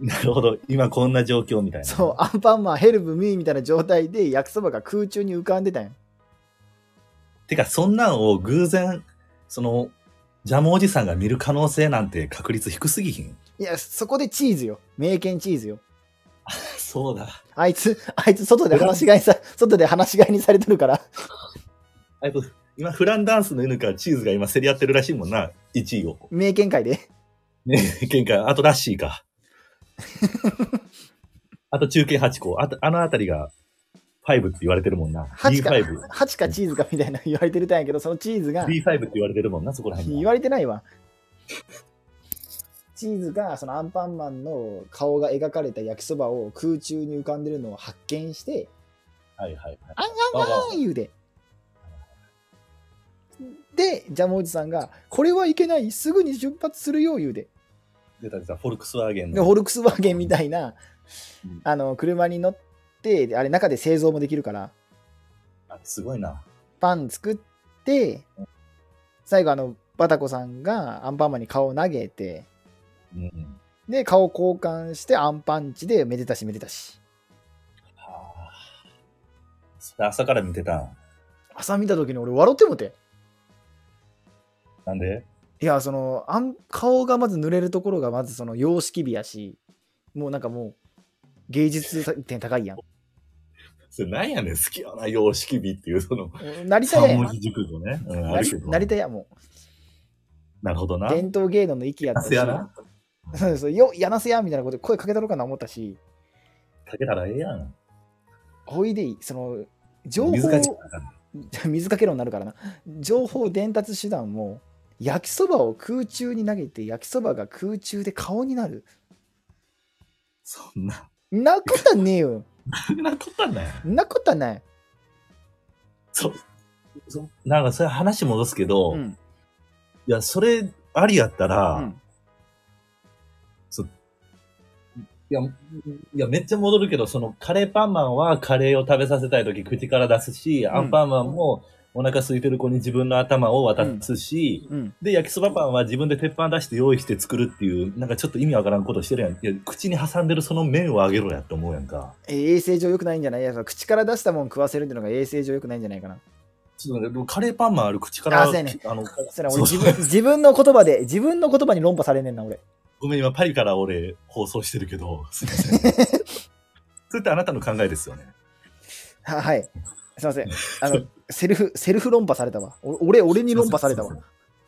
なるほど。今こんな状況みたいな。そう。アンパンマンヘルプミーみたいな状態で焼きそばが空中に浮かんでたんやてか、そんなんを偶然、その、ジャムおじさんが見る可能性なんて確率低すぎひん？いやそこでチーズよ名犬チーズよ そうだ。あいつあいつ外で話し飼いさ外で話し飼いにされてるからあと、今、フランダンスの犬かチーズが今競り合ってるらしいもんな。1位を。名犬界でね、喧嘩、あとラッシーか。あと中堅8個。あと、あのあたりが、5って言われてるもんな。8か B5。8かチーズかみたいな言われてるたんやけどそのチーズが B5 って言われてるもんな、そこら辺言が。われてないわチーズがそのアンパンマンの顔が描かれた焼きそばを空中に浮かんでるのを発見してはいはいはい。あんあんあん言うででジャムおじさんが「これはいけないすぐに出発するよ」言うで出た出た、フォルクスワーゲンでの。ホルクスワーゲンみたいなうんあの車に乗ってであれ中で製造もできるからあすごいな。パン作って最後あのバタコさんがアンパンマンに顔を投げてうん。で顔交換してアンパンチでめでたしめでたしはあ。それ朝から見てたん？朝見た時に俺笑ってもてなんで？いやそのあん顔がまず濡れるところがまずその様式美やしもうなんかもう芸術点高いやんそれなんやねん、好きやな、様式美っていう、その、なりたいや文字熟語ね。うん、あなり。なりたいやんもなるほどな。う伝統芸能の域やったし。せやな。そうそうよやなせやみたいなことで声かけたろうかな思ったし。かけたらええやん。ほいでその情報水か 水かけろになるからな。情報伝達手段も焼きそばを空中に投げて焼きそばが空中で顔になる。そんな、なことはねえよなことはない。なことはない。そう。そなんか、それ話戻すけど、いうん。や、それ、ありやったら、うん。いや、いや、めっちゃ戻るけど、その、カレーパンマンはカレーを食べさせたいとき口から出すし、アンパンマンもお腹空いてる子に自分の頭を渡すし、うん。で、焼きそばパンは自分で鉄板出して用意して作るっていう、なんかちょっと意味わからんことしてるやん。いや、口に挟んでるその麺をあげろやって思うやんか。え衛生上良くないんじゃない？いや口から出したもん食わせるっていうのが衛生上良くないんじゃないかな？ちょっとね、カレーパンマンある口から、あそうやね。あの、それ俺自分 自分の言葉で自分の言葉に論破されんねんな俺。ごめん、今パリから俺放送してるけど、すいません。それってあなたの考えですよね。ははいすいませんあのセルフセルフ論破されたわお俺俺に論破されたわ。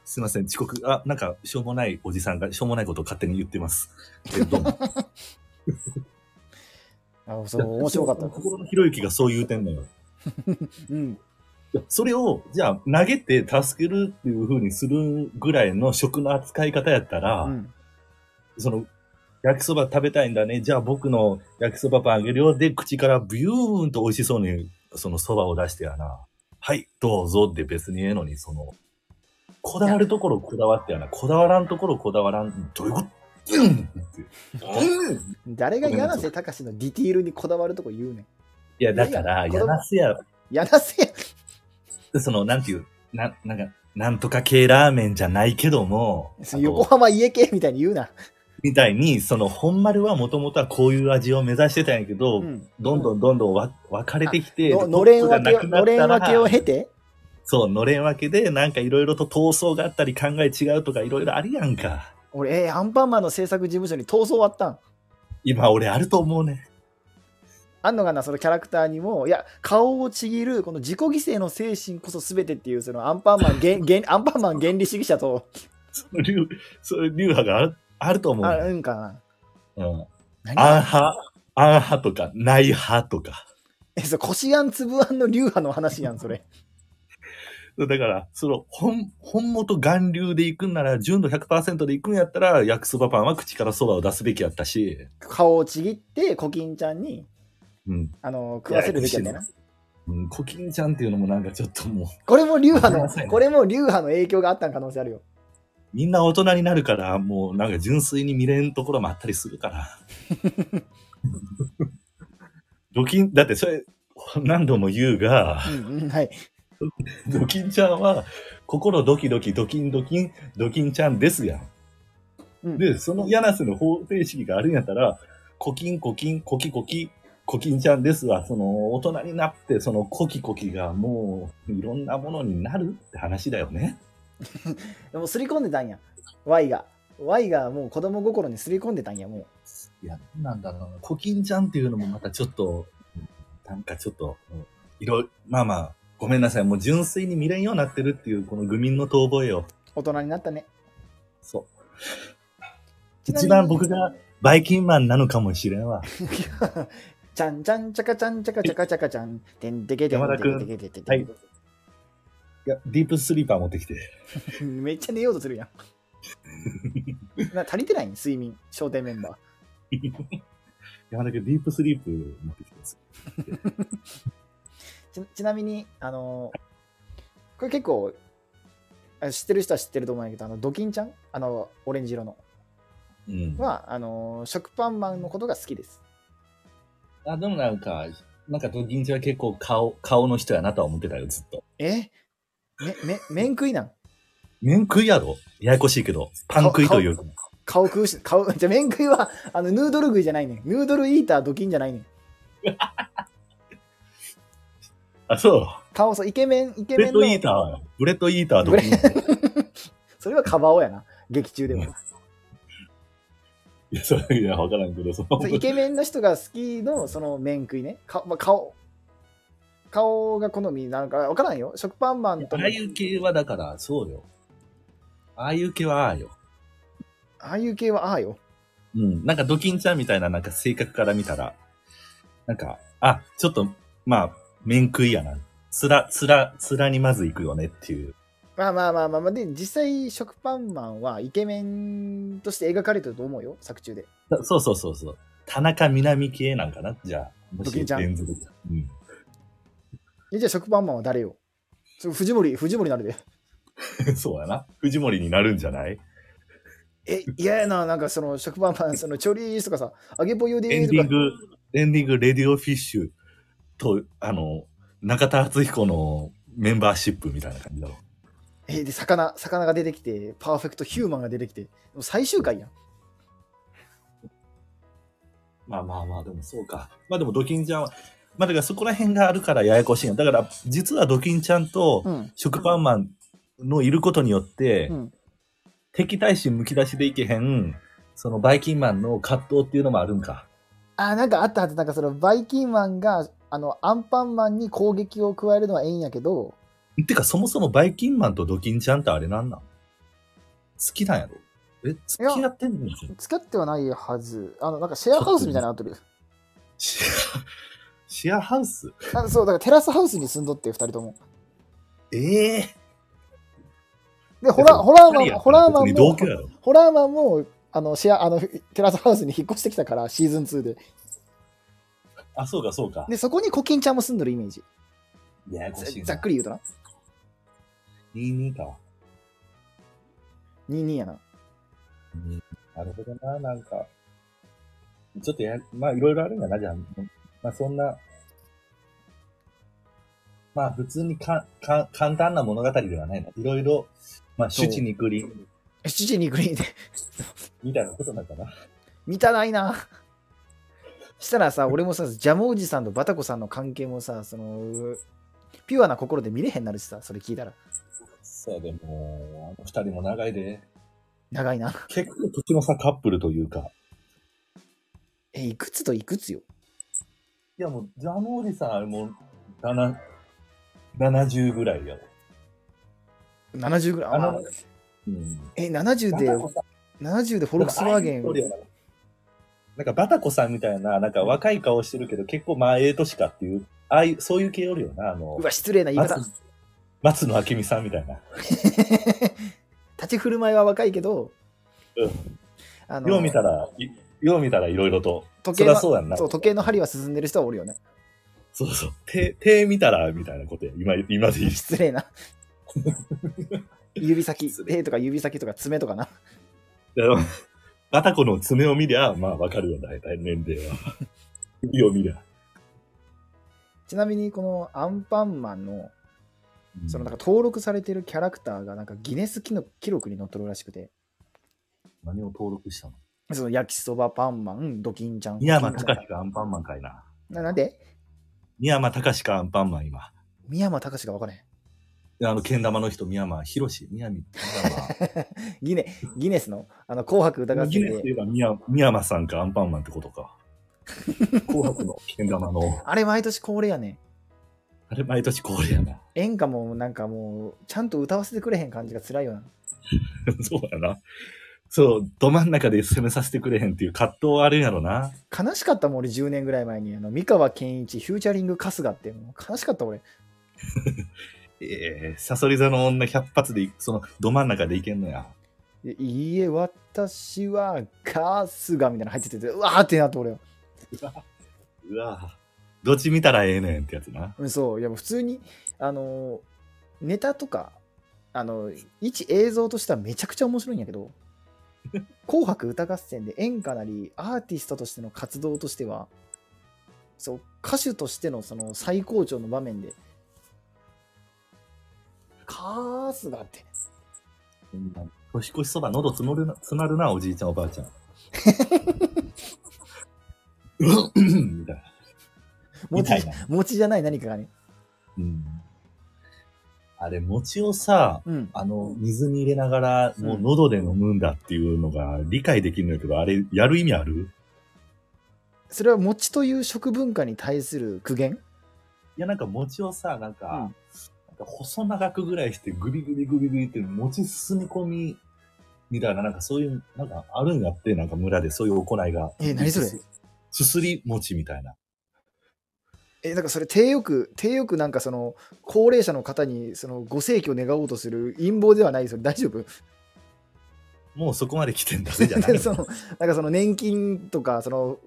すいません、遅刻。あ、なんか、しょうもないおじさんが、しょうもないことを勝手に言ってます。えどうも。あそう面白かった心のひろゆきがそう言うてんのよ。うんそれを、じゃあ、投げて助けるっていう風にするぐらいの食の扱い方やったら、うんその、焼きそば食べたいんだね。じゃあ僕の焼きそばパンあげるよ。で、口からビューンと美味しそうにその蕎麦を出してやな、はい、どうぞって別にええのに、その、こだわるところこだわってやな、こだわらんところこだわらん、どういうこと誰が柳瀬隆のディティールにこだわるとこ言うねん。いや、だから、柳瀬屋、柳瀬や。その、なんていう、な、なんか、なんとか系ラーメンじゃないけども、あ横と浜家系みたいに言うな。みたいに、その、本丸はもともとはこういう味を目指してたんやけど、うん。どんどんどんどんわ分かれてきて、ののれん分けを、のれん分けを経て、そう、のれん分けで、なんかいろいろと闘争があったり考え違うとかいろいろあるやんか。俺、えーアンパンマンの制作事務所に闘争あったん？今俺あると思うね。あんのかな、そのキャラクターにも、いや、顔をちぎる、この自己犠牲の精神こそ全てっていう、そのアンパンマンアンパンマン原理主義者と、その流、その流派があるあると思うあね。るんかな。うん。何？アン派、アン派とか、ない派とか。え、そう、こしあんつぶあんの流派の話やん、それ。だから、その、本、本元元流で行くんなら、純度100%で行くんやったら、焼きそばパンは口からそばを出すべきやったし、顔をちぎって、コキンちゃんに、うん。あの、食わせるべきやったよな。うん、コキンちゃんっていうのもなんかちょっともう、これも流派のごめんなさい、ねこれも流派の影響があったん可能性あるよ。みんな大人になるから、もうなんか純粋に見れんところもあったりするから。ドキン、だってそれ、何度も言うが、うんうん、はい。ドキンちゃんは、心ドキドキ、ドキンドキン、ドキンちゃんですやん。うんで、その柳瀬の方程式があるんやったら、コキンコキン、コキコキ、コキンちゃんですわ。その、大人になって、そのコキコキがもう、いろんなものになるって話だよね。でも、すり込んでたんや。Y が。Y がもう子供心にすり込んでたんや、もいや、なんだろうな。コキンちゃんっていうのもまたちょっと、うんなんかちょっと、うんいろまあまあ、ごめんなさい。もう純粋に見れんようになってるっていう、この愚民の遠吠えよ。う。大人になったね。そう。一番僕がバイキンマンなのかもしれんわ。ちゃんちゃんちゃかちゃんちゃかちゃかちゃかちゃん。てんてけてんてけてけてけてはいいや、ディープスリーパー持ってきて。めっちゃ寝ようとするやん。な足りてない？ん睡眠、商店メンバ山田君、ディープスリープ持ってきてます。ー。ちちなみに、あのーこれ結構、あ知ってる人は知ってると思うんやけど、あのドキンちゃん？あの、オレンジ色の。うん。は、あのー食パンマンのことが好きです。あ、でもなんか、なんかドキンちゃんは結構顔、顔の人やなとは思ってたよ、ずっと。え？め、め、麺食いなん？麺食いやろ？ややこしいけど、パン食いというか。顔食うし、顔、じゃ麺食いは、あの、ヌードル食いじゃないねん。ヌードルイータードキンじゃないねん。あ、そう。顔、そう、イケメン、イケブレッドメンの。イーター、ブレッドイータードブレキン。い それはカバオやな。劇中でも。や、それいや、わからんけど、そのそうイケメンの人が好きの、その麺食いね。かまあ、顔、顔が好みなんか、わからんよ。食パンマンともああいう系はだから、そうよ。ああいう系はああよ。ああいう系はああよ。うん。なんかドキンちゃんみたいななんか性格から見たら、なんか、あ、ちょっと、まあ、面食いやな。つら、つら、つらにまず行くよねっていう。まあまあまあまあまあ、で、実際、食パンマンはイケメンとして描かれてると思うよ、作中で。そうそうそうそう。田中みな実系なんかな？じゃあ。もしドキンちゃん連続うん。えじゃあ食パンマンは誰よ？そ藤森、藤森なるで。そうやな。藤森になるんじゃない？え、嫌やな、なんかその食パンマン、そのチョリースとかさ、揚げぽよで。エンディング、エンディング RADIO FISH と、あの、中田敦彦のメンバーシップみたいな感じだろ。え、で、魚、魚が出てきて、 PERFECT HUMAN が出てきて、もう最終回やん。まあまあまあ、でもそうか。まあでもドキンちゃんは、まあだからそこら辺があるからややこしいだから、実はドキンちゃんとうん。食パンマンのいることによって、うん。敵対心むき出しでいけへん、そのバイキンマンの葛藤っていうのもあるんか。あ、なんかあったはず、なんかそのバイキンマンが、あの、アンパンマンに攻撃を加えるのはええんやけど、てかそもそもバイキンマンとドキンちゃんってあれなんなん？好きなんやろ？え、付き合ってんの？付き合ってはないはず。あの、なんかシェアハウスみたいなのあってる。シェア、シェアハウス？あそう、だからテラスハウスに住んどって、二人とも。ええで、ホラー、ホラーマン、ホラーマンも。ホラーマンも、あの、シェア、あの、テラスハウスに引っ越してきたから、シーズン2で。あ、そうかそうか。で、そこにコキンちゃんも住んでるイメージ。ややこしいな。ざっくり言うとな。22か。22やな。うんなるほどな、なんか。ちょっとや、まあいろいろあるんだな、じゃあ。まあそんな、まあ普通にか、か、簡単な物語ではないな。いろいろ、まあ主治肉林7時にグリーンで みたいなことなんかな。見たないな。したらさ、俺もさ、ジャムおじさんとバタコさんの関係もさ、その、ピュアな心で見れへんなるしさ、それ聞いたら。そうでも、あの二人も長いで。長いな。結構時の差カップルというか。え、いくつといくつよ？いやもう、ジャムおじさんあれもう、7、70ぐらいやろ。?70 ぐらい？あのあうん。え、70で、70でフォルクスワーゲン？なんかバタコさんみたいな、なんか若い顔してるけど、結構まあええ年かっていう、ああいう、そういう系おるよな、あのう、わ、失礼な言い方。松松野明美さんみたいな。立ち振る舞いは若いけど、うんあのよう見たら、いよう見たらいろいろと。そ時計そうやんな。そう時計の針は進んでる人はおるよね。そうそう。手、手見たら、みたいなことや。今、今でいいし。失礼な。指先、手とか指先とか爪とかな。でもバタコの爪を見りゃ、まあわかるよ、大体年齢は。指を見りゃ。ちなみにこのアンパンマンのそのなんか登録されてるキャラクターがなんかギネス記録に載っとるらしくて、何を登録したの？その焼きそばパンマン、ドキンちゃん。宮山ドキンちゃん隆かアンパンマンかいな。ななんで？宮山隆かアンパンマン今。宮山隆が分からへん。であの、けん玉の人、宮山博士。宮山、ギネギネスの？あの紅白歌合戦で、ギネスといえば宮宮山さんかアンパンマンってことか。紅白のけん玉の。あれ毎年恒例やねん。あれ、毎年恒例やな。演歌もなんかもう、ちゃんと歌わせてくれへん感じが辛いよな。そうやな。そう、ど真ん中で攻めさせてくれへんっていう葛藤はあるんやろな。悲しかったもん、俺10年ぐらい前に、あの、三河健一、フューチャリング春日って、もう悲しかった俺。ええサソリ座の女100発でい、その、ど真ん中でいけんのや。いいいえ、私は春日みたいなの入ってて、うわーってなって俺は。うわどっち見たらええねんってやつな。うん、そう、いや普通に、あのー、ネタとか、あの、一映像としてはめちゃくちゃ面白いんやけど、紅白歌合戦で演歌なり、アーティストとしての活動としては、そう、歌手としてのその最高潮の場面で、カースがあって、うん年越しそば喉つのるな、おじいちゃんおばあちゃん。うんみたいな。餅じゃない何かがね。うん。あれ、餅をさ、うん。あの、水に入れながら、もう喉で飲むんだっていうのが理解できるんだけど、あれ、やる意味ある？それは餅という食文化に対する苦言？いや、なんか餅をさ、なんか、うんなんか細長くぐらいして、グビグビグビグビって餅包み込み、みたいな、なんかそういう、なんかあるんやって、なんか村でそういう行いが。え何それ？すすすり餅みたいな。え、なんかそれ、手よく、手よくなんかその、高齢者の方に、その、ご生去を願おうとする陰謀ではないそれ大丈夫？もうそこまで来てんだぜ、じゃない その、なんかその年金とか、その、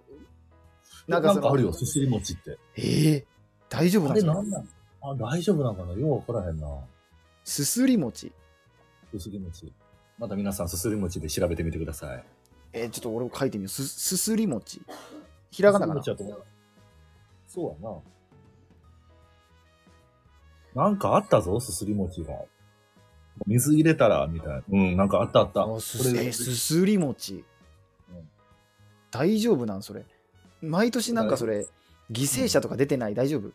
ななんんかそのかあるよ、すすり餅って。えー、大丈夫あなんですか？あ、大丈夫なんかな？ようわからへんな。すすり餅。すすり餅。また皆さんすすり餅で調べてみてください。えーちょっと俺も書いてみよう。すすすり餅。ひらがなかな？そうやな。なんかあったぞ、すすり餅が。水入れたら、みたいな。うん、なんかあったあった。あすえーすすり餅。うん大丈夫なんそれ。毎年なんかそれ、犠牲者とか出てない？大丈夫？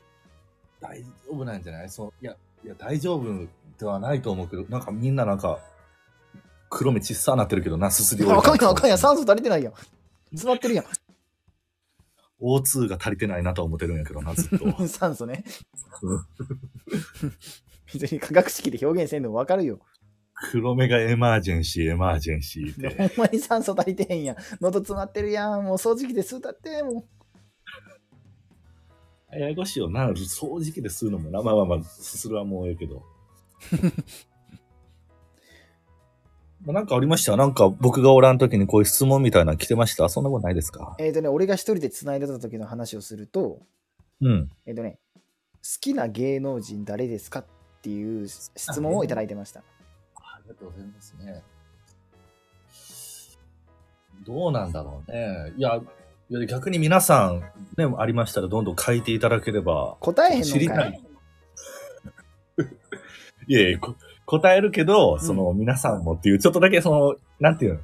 大丈夫なんじゃない？そう、いや、いや、大丈夫ではないと思うけど、なんかみんななんか、黒目ちっさなってるけどな、すすりあかんやんあかんやん、さ酸素足りてないやん。詰まってるやん。O2 が足りてないなとは思ってるんやけどな、ずっと。酸素ねうん。別に化学式で表現せんの分かるよ。黒目がエマージェンシー、エマージェンシーでって。ほんまに酸素足りてへんやん。喉詰まってるやん。もう掃除機で吸うたって、もややこしいよな、掃除機で吸うのもな。まあまあまあ、すするはもうええけど。まあなんかありました？なんか僕がおらん時にこういう質問みたいなの来てました？そんなことないですか？う。えっ、とね、俺が一人で繋いでた時の話をすると、うん。えっ、とね、きな芸能人誰ですかっていう質問をいただいてました。ありがとうございますね。どうなんだろうね。いや、いや逆に皆さん、ね、ありましたらどんどん書いていただければ。答えへん知りたいのかい。いやいや、こ答えるけど、んその、皆さんもっていう、ちょっとだけその、なんていうの、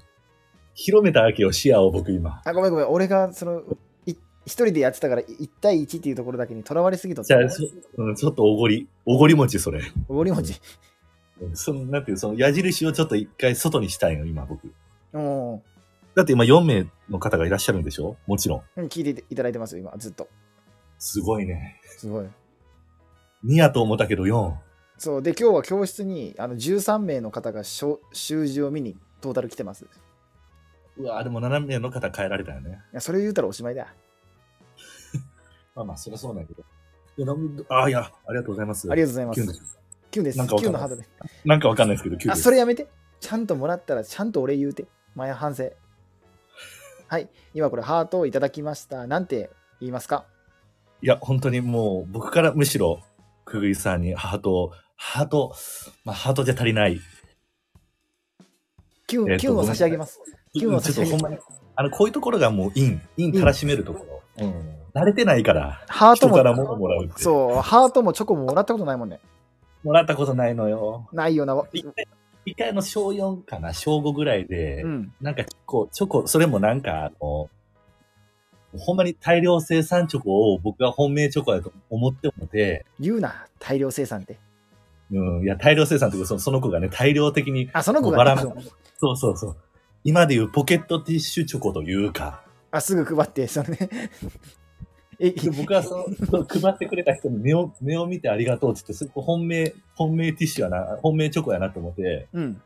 広めたわけよ、視野を僕今。あ、ごめんごめん。俺が、その、い一人でやってたから、1対1っていうところだけにとらわれすぎと？じゃあ、ちょ,、うん、ちょっとおごり、おごり餅それ。おごり餅。その、なんていう、その矢印をちょっと一回外にしたいの、今僕。おだって今4名の方がいらっしゃるんでしょ？もちろん。うん聞いていただいてますよ、今、ずっと。すごいね。すごい。2やと思ったけど4。そう。で、今日は教室に、あの、13名の方が習字を見にトータル来てます。いうわでも7名の方変えられたよね。や、それ言うたらおしまいだ。まあまあ、そりゃそうなんやけど。いやなんあ、いや、ありがとうございます。ありがとうございますキュンで。す。なんかわかんない。なんかわかんないですけど、キュンあ、です。それやめて。ちゃんともらったら、ちゃんと俺言うて。前反省。はい。今これハートをいただきました。なんて言いますか？いや、本当にもう、僕からむしろ、くぐいさんにハートを、ハート、まあ、ハートじゃ足りない。キュン、えっとキュンを差し上げます。キュンを差し上げますあの、こういうところがもう、イン、インたらしめるところ。うん。慣れてないから、ハートも人か、ら物もらうって。そう、ハートもチョコももらったことないもんね。もらったことないのよ。ないよな。一回、の、小4かな、小5ぐらいで、うん。なんか、こう、チョコ、それもなんか、あの、ほんまに大量生産チョコを僕が本命チョコだと思ってもて、言うな、大量生産って。うん、いや、大量生産というか、そのその子がね、大量的に、あ、その子が、まそうそうそう。今でいうポケットティッシュチョコというか、あ、すぐ配って、そのね。え、で僕はその、配ってくれた人に目を、目を見てありがとうって言って、すごく本命、本命ティッシュやな、本命チョコやなと思って、うん。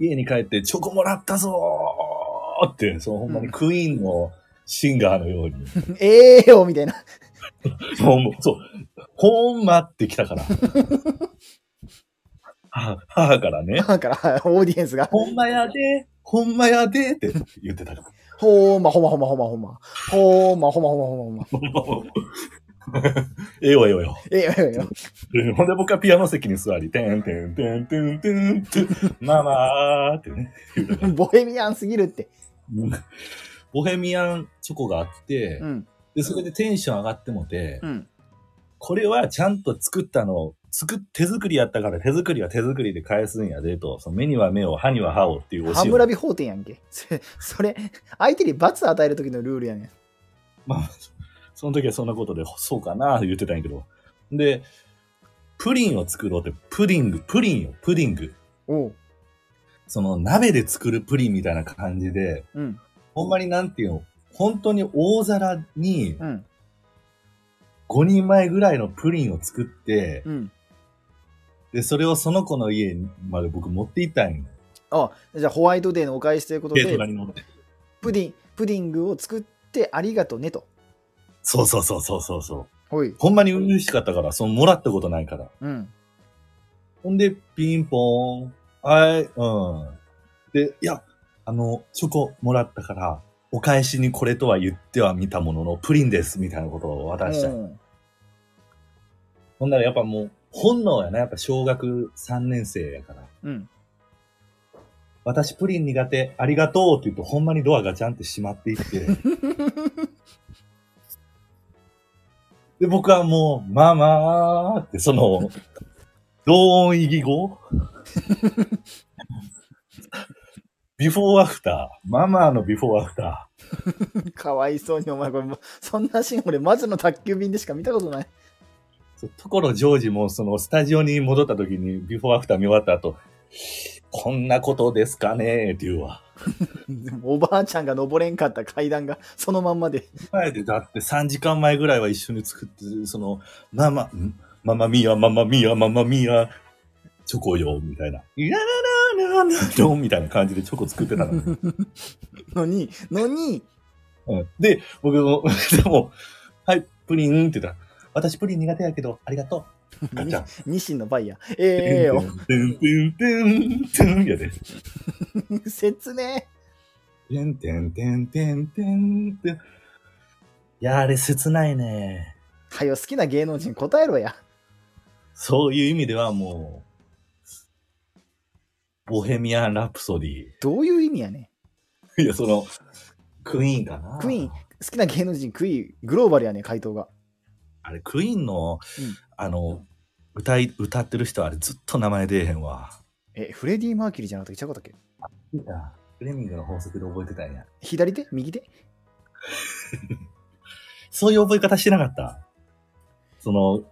家に帰ってチョコもらったぞーって、そのほんまにクイーンのシンガーのように、ええよ、みたいな。そう、ほんまってきたから。は 母からね、だから、オーディエンスが、ほんまやで、ほんまやでって言ってたから。ほーま、ほまほまほまほま。ほーま、ほまほまほまほま。ええよええよえええよ、ええよ。えよ。ほんで僕はピアノ席に座り、てんてんてんてんてんてん、ママーってね。言うたからボヘミアンすぎるって。う んボヘミアンチョコがあって、うん。で、それでテンション上がってもて、うん。これはちゃんと作ったの、作っ、手作りやったから手作りは手作りで返すんやでと、その目には目を、歯には歯をっていう教え法典やんけ。それ、それ相手に罰与える時のルールやねん。まあ、その時はそんなことで、そうかな言ってたんやけど。で、プリンを作ろうって、プディング、プリンよ、プディング。おう。その鍋で作るプリンみたいな感じで、うん。ほんまになんていうの、本当に大皿にうん。5人前ぐらいのプリンを作って、うん。で、それをその子の家まで僕持って行ったんよ。あ、じゃあホワイトデーのお返しということで軽トラ、に乗って。プディン、プディングを作ってありがとうねと。そうそうそうそうそうそう。ほい。ほんまに嬉しかったから、そのもらったことないから。うん。ほんで、ピンポーン。はい、うん。で、いや、あの、チョコもらったから、お返しにこれとは言ってはみたものの、プリンです、みたいなことを渡した。うんほんならやっぱもう、本能やな、やっぱ小学3年生やから。うん。私プリン苦手、ありがとうって言うと、ほんまにドアがちゃんって閉まっていって。で、僕はもう、ママーって、その、同音異義語ビフォーアフター。ママーのビフォーアフタかわいそうに、お前、これそんなシーン俺、魔女の宅急便でしか見たことない。ところジョージも、その、スタジオに戻った時に、ビフォーアフター見終わった後、こんなことですかねって言うわ。で もおばあちゃんが登れんかった階段がそのまんまで。前でだって3時間前ぐらいは一緒に作って、その、ママ、ん？ママミヤ、ママミヤ、ママミヤ、チョコよ、みたいな。いらららなードンみたいな感じでチョコ作ってたの。のに、のに、うん、で、僕も、でも、はい、プリンって言ったら、私プリン苦手やけど、ありがとう。ガチャ。ニシンのバイヤー。ええよ。てんてんてんてんやで。説明。てんてんてんてんてんてん。いや、あれ切ないね。はよ、好きな芸能人答えろや。そういう意味ではもうボヘミアン・ラプソディ。どういう意味やねいや、その、クイーンかな。クイーン、好きな芸能人クイーン、グローバルやね、回答が。あれ、クイーンの、うん、あの、歌い、歌ってる人あれずっと名前出えへんわ。え、フレディ・マーキュリーじゃなくて、ちゃうかったっけ？あ、いい。フレミングの法則で覚えてたんや。左手？右手？そういう覚え方してなかった。その、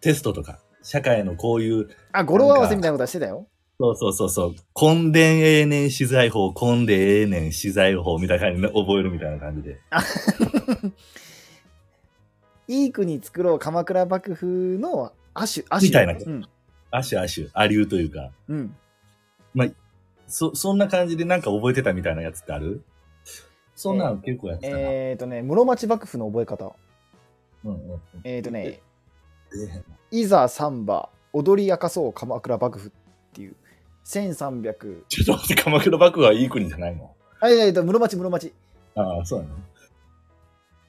テストとか、社会のこういう。あ、語呂合わせみたいなことはしてたよ。そうそうそうそう。根田永年資材法、根田永年資材法みたいな感じで覚えるみたいな感じで。いい国作ろう鎌倉幕府の亜種、亜種。みたいな。亜種、亜種、亜流というか。うん。まあ、そ、そんな感じでなんか覚えてたみたいなやつってある？そんなの結構やってたな。えー、えー、とね、室町幕府の覚え方。うんうん、えっ、とね、いざサンバ、踊り明かそう鎌倉幕府っていう。1300。ちょっと待って、鎌倉幕府はいい国じゃないの？は、いえいと、室町、室町。ああ、そうなの、ね。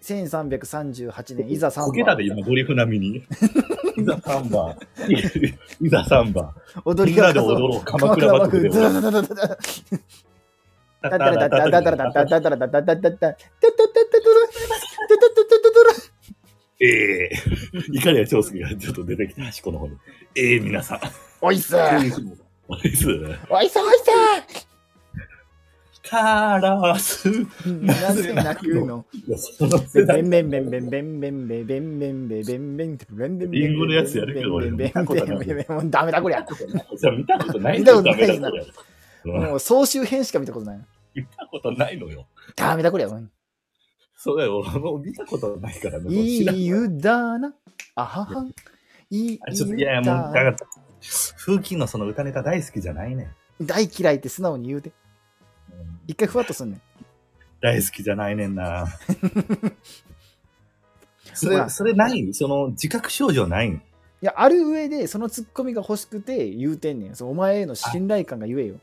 1338年、いざ3番。けたで今、ドリフ並みに。いざ三番。いざ三番。踊りで踊ろう、鎌倉幕府で。だっだだだだだだだええー、かりや長介がちょっと出てきた、端っこの方に。ええー、皆さん。おいっすうおいす。おいっすおいっカラス。なぜ泣くのい。や、その世代ベンベンベンベンベンベンベンベンベンベンベンベンベンベンベンリンゴのやつやるけど俺ベンベン見たことない。ベンベンベンもうダメだこりゃ見たことない。見たことないなダメだこれうんもう総集編しか見たことない見たことない。のよ。ダメだこりゃそうだよ。俺も見たことない。からね。い。い湯だなあははいい。あちょっといやい。や、もう、だから、風紀のその歌ネタ大好きじゃないねん。大嫌いって素直に言うて。うん。一回ふわっとすんねん。大好きじゃないねんな。それ、それない？その、自覚症状ないん？いやある上でそのツッコミが欲しくて言うてんねん。そうお前への信頼感が言えよ。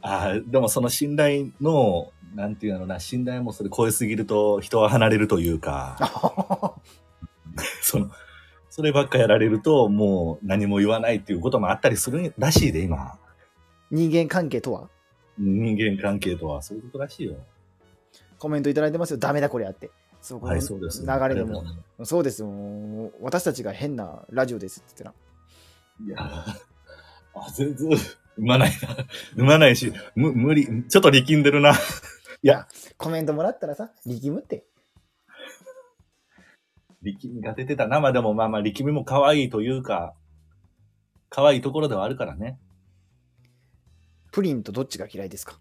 ああ、でもその信頼の、なんていうのな、信頼もそれ超えすぎると人は離れるというか、その、そればっかやられるともう何も言わないっていうこともあったりするらしいで、今。人間関係とは？人間関係とはそういうことらしいよ。コメントいただいてますよダメだこれあってそうこのはい、そうです。流れでもございまそうですよ私たちが変なラジオですって言ってすいや、あ、全然、生まないな。生まないし、む、無理、ちょっと力んでるな。いや、たコメントもらったらさ力むって力みが出てたな。まあでもまあまあ力みも可愛いというか、可愛いところではあるからね。プリンとどっちが嫌いですか？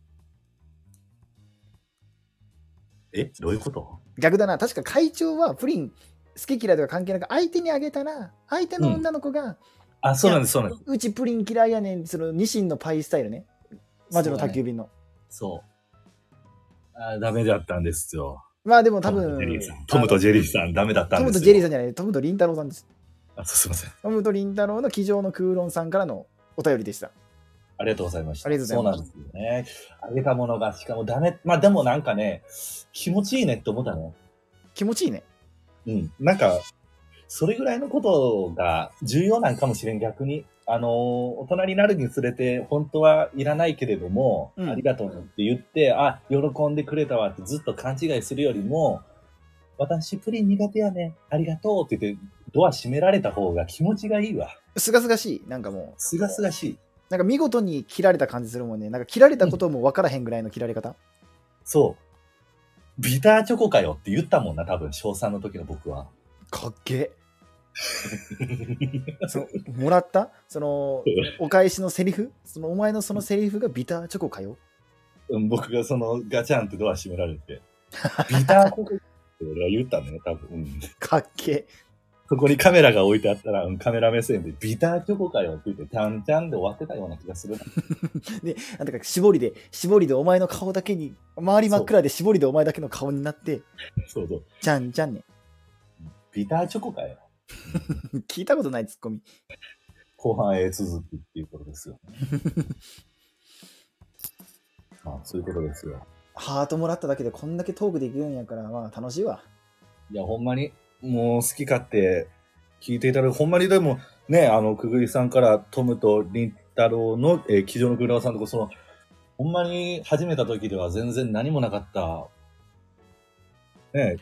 え？どういうこと？逆だな確か会長はプリン好き嫌いとか関係なく相手にあげたら相手の女の子が、あ、そうなんです、そうなんです。うちプリン嫌いやねんそのニシンのパイスタイルね魔女の宅急便の、そう。あダメだったんですよ。まあでも多分。トムとジェリーさん、ダメだったトムんですよ。とジェリーさんじゃないトムとリンタロウさんですあ、すいません。トムとリンタロウの机上の空論さんからのお便りでしたありがとうございました。ありがとうございまそうなんですよね。あげたものが、しかもダメ。まあでもなんかね、気持ちいいねって思ったね。気持ちいいねうん。なんか、それぐらいのことが重要なんかもしれん、逆に。あのー大人になるにつれて、本当はいらないけれども、うんありがとうって言って、あ、喜んでくれたわってずっと勘違いするよりも、私プリン苦手やね。ありがとうって言って、ドア閉められた方が気持ちがいいわ。すがすがしいなんかもうすがすがしい。なんか見事に切られた感じするもんねなんか切られたことも分からへんぐらいの切られ方、そう。ビターチョコかよって言ったもんな、多分、小3の時の僕は。かっけえそうもらった？そのお返しのセリフ？そのお前のそのセリフがビター？チョコかよ？うん僕がそのガチャンってドア閉められて、ビターチョコって俺は言ったんだよ、多分。うん。かっけえ。そこにカメラが置いてあったら、うんカメラ目線で、ビターチョコかよって言って、ちゃんちゃんで終わってたような気がするな。で なんだか絞りで絞りでお前の顔だけに周り真っ暗で絞りでお前だけの顔になってそうそう。じゃんじゃんね。ビターチョコかよ。聞いたことないツッコミ後半へ続きっていうことですよね。まあ、そういうことですよ。ハートもらっただけでこんだけトークできるんやからまあ楽しいわいや、ほんまに、もう好き勝手聞いていただく。ほんまにでも、ね、あの、くぐりさんからトムとりんたろうの、えー、机上の黒田さんとか、その、ほんまに始めた時では全然何もなかった、ね、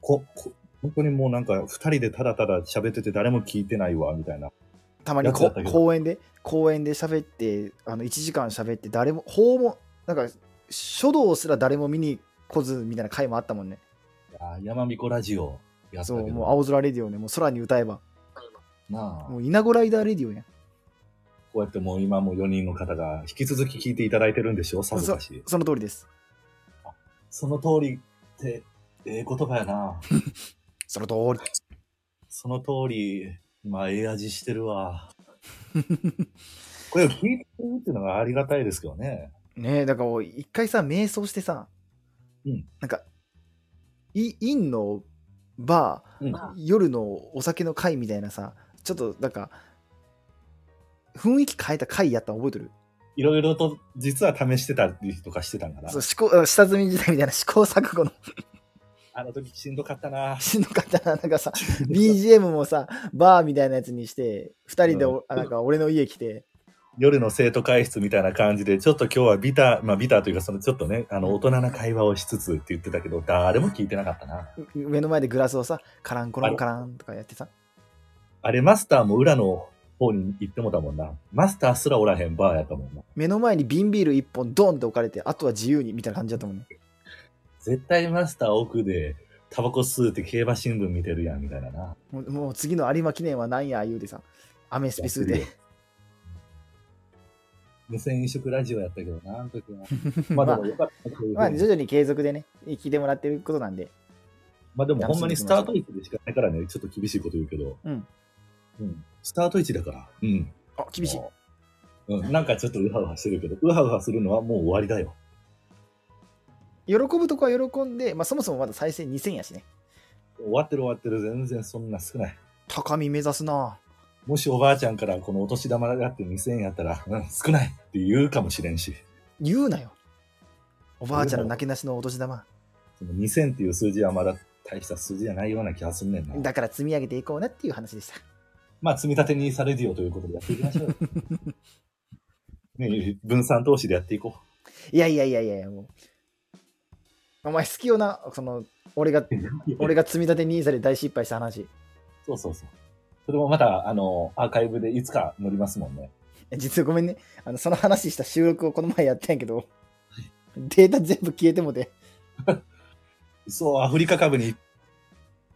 こ、こ本当にもうなんか、二人でただただ喋ってて誰も聞いてないわ、みたいな。たまにこ公園で公園で喋ってあの1時間喋って誰も訪問なんか書道すら誰も見に来ずみたいな回もあったもんねいやー山彦ラジオや。そうもう青空レディオねもう空に歌えばなあもう稲子ライダーレディオやんこうやってもう今も4人の方が引き続き聞いていただいてるんでしょさぞかし。その通りですその通りって、ええ言葉やな。その通りその通り、まあ、ええ味してるわ。これを聞いてるっていうのがありがたいですけどね。ねえだから一回さ瞑想してさ、うんなんかいインのバうん。ー夜のお酒の会みたいなさちょっとなんか雰囲気変えた回やったの覚えてる？いろいろと実は試してたりとかしてたんかなそう。試行あ下積み時代みたいな試行錯誤のあの時しんどかったな。しんどかったななんかさ BGM もさバーみたいなやつにして2人でお、うんあなんか俺の家来て夜の生徒会室みたいな感じで、ちょっと今日はビター、まあビターというか、そのちょっとね、あの、大人な会話をしつつって言ってたけど、誰も聞いてなかったな。う目の前でグラスをさカランコロンカランとかやってさあれ、マスターも裏の方に行ってもたもんな。マスターすらおらへんバーやったもんな。目の前に瓶ビール1本ドンって置かれてあとは自由にみたいな感じだったもんね絶対マスター奥で、タバコ吸うて競馬新聞見てるやん、みたいなな。もうもう次の有馬記念は何や言うてさアメスピスで無線飲食ラジオやったけどな、あの時は。まあでも よかった。そういうふうにまあ徐々に継続でね聞いてもらってることなんでまあでもほんまにスタート位置でしかないからね、ちょっと厳しいこと言うけど。うん。うん。スタート位置だから。うん。あ厳しいうん。なんかちょっとウハウハしてるけど、ウハウハするのはもう終わりだよ。喜ぶとこは喜んで、まあ、そもそもまだ再生2000やしね終わってる終わってる。全然そんな少ない。高み目指すなもしおばあちゃんからこのお年玉があって2000円やったら、うん、少ないって言うかもしれんし。言うなよおばあちゃんのなけなしのお年玉その2000っていう数字はまだ大した数字じゃないような気がすんねんな。だから積み上げていこうなっていう話でしたまあ、積み立てにされるよということでやっていきましょうよ。ね、分散投資でやっていこいやいやいやいやいやもうお前好きよなその俺がう。俺が積み立て NISA で大失敗した話そうそうそう。それもまた、あの、アーカイブでいつか載りますもんね。実はごめんねあのその話した収録をこの前やったんやけどデータ全部消えてもてそう、アフリカ株に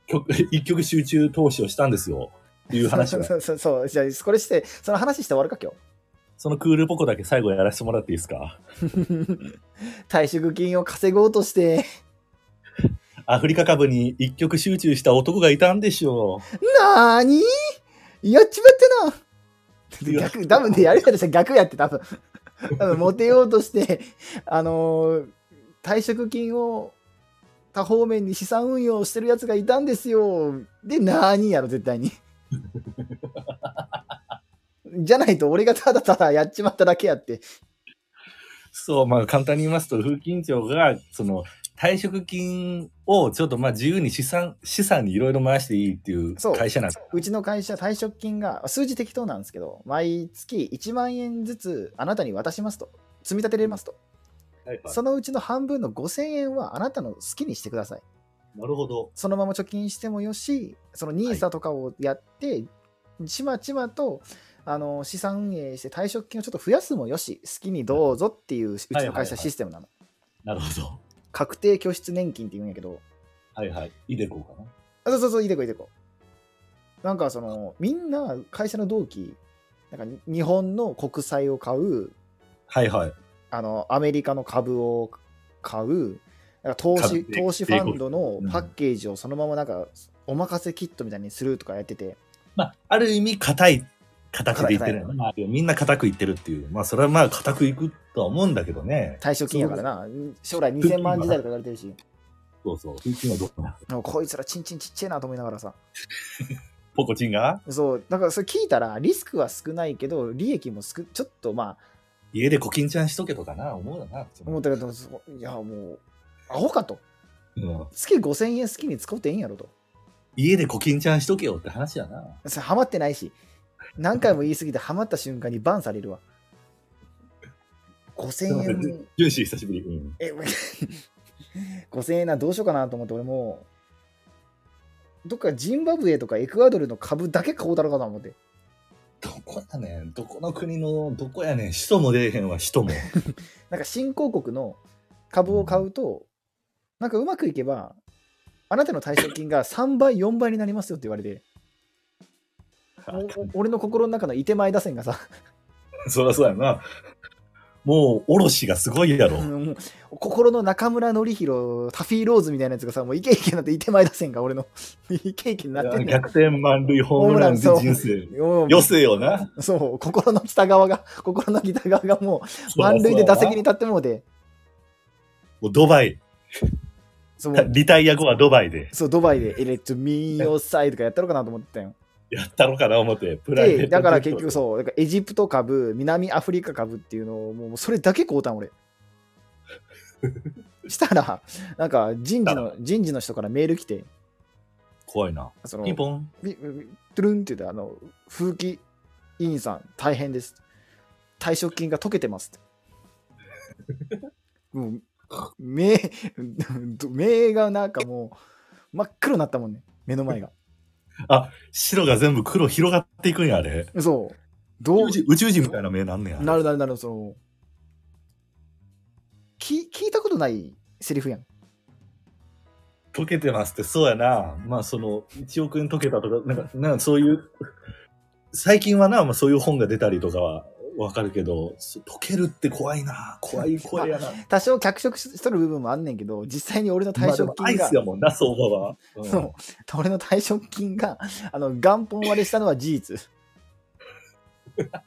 曲一曲集中投資をしたんですよ。っていう話そうを。そうそうじゃあこれしてその話して終わるか今そのクールポコだけ最後やらせてもらっていいですか？日 退職金を稼ごうとして。アフリカ株に一曲集中した男がいたんでしょなーに？やっちまってな。逆、多分ね、やるやとしたら逆やって、多分。多分モテようとして、あのー退職金を多方面に資産運用してるやつがいたんですよ。で、なーにやろ、絶対に。じゃないと、俺がただただやっちまっただけやって。そう、まあ簡単に言いますと、風金庁が、その、退職金をちょっとまあ自由に資産、資産にいろいろ回していいっていう会社なんです。うちの会社、退職金が、数字適当なんですけど、毎月1万円ずつあなたに渡しますと。積み立てれますと。はいはいそのうちの半分の5000円はあなたの好きにしてください。なるほど。そのまま貯金してもよし、その NISA とかをやって、ちまちまとあの資産運営して退職金をちょっと増やすもよし、好きにどうぞっていううちの会社システムなの。なるほど。確定拠出年金って言うんやけど、はいはい。イデコかな。あそうそうそう、いいでこいいでこ。なんかその、みんな会社の同期、なんか日本の国債を買う、はいはい。あのアメリカの株を買う、なんか投資株投資ファンドのうんパッケージをそのままなんかお任せキットみたいにするとかやってて、まあ、ある意味、硬い形で言ってるよね。まあ、みんな硬く言ってるっていう。まあ、それはまあ、硬くいくとは思うんだけどね。退職金やからな、将来2000万時代とか言われてるし、そうそう。風金はどこだもうこいつらチンチンちっちゃいなと思いながらさ、ポコチンが？そう、だからそれ聞いたらリスクは少ないけど、利益も少ちょっとまあ、家でコキンちゃんしとけとかな、思うよな。思ったけど、そういやもう、アホかと。うん月5000円好きに使うてええんやろと。家でコキンちゃんしとけよって話やな。それハマってないし、何回も言い過ぎてハマった瞬間にバンされるわ。5000円、ジュンシー久しぶり。うん。え、5000円な、どうしようかなと思って、俺もう、どっかジンバブエとかエクアドルの株だけ買おうたろうかな思って。どこやねん。どこの国の、どこやねん。首都も出えへんわ、首都も。なんか新興国の株を買うと、なんかうまくいけば、あなたの退職金が3倍、4倍になりますよって言われて、俺の心の中のいてまい打線がさ、そりゃそうやな。もう、おろしがすごいやろ。心の中村紀弘、タフィーローズみたいなやつがさ、もうイケイケになっていてまい打線が俺の イケイケになってんねん逆転満塁ホームランで人生。もう余生よな。そう、心の北側が、心の北側がもう満塁で打席に立ってもうて、もうドバイ。そう、リタイア後はドバイで。そうドバイでエレットミーヨサイとかやったのかなと思ってたよ。やったのかな思って。プライベーで、トだから結局そう、だからエジプト株、南アフリカ株っていうのを、もうそれだけ買うたん、俺。したら、なんか人事の、人事の人からメール来て、怖いな。その、ピンポン。ビトゥルンって言って、あの、風紀委員さん、大変です。退職金が解けてますって。もう、目、目がなんかもう、真っ黒になったもんね、目の前が。白が全部黒広がっていくんや、あれ。そう。どう？宇宙宇宙人みたいな目なんねや。なるなるなる、そう。聞聞いたことないセリフやん。溶けてますって、そうやな。まあ、その、1億円溶けたとか、なんか、なんかそういう、最近はな、まあそういう本が出たりとかはわかるけど、そ溶けるって怖いな。怖い 声やな。多少脚色しとる部分もあんねんけど、実際に俺の退職金がアイス、やもんな、相場は。うんそう、俺の退職金が、あの、元本割れしたのは事実。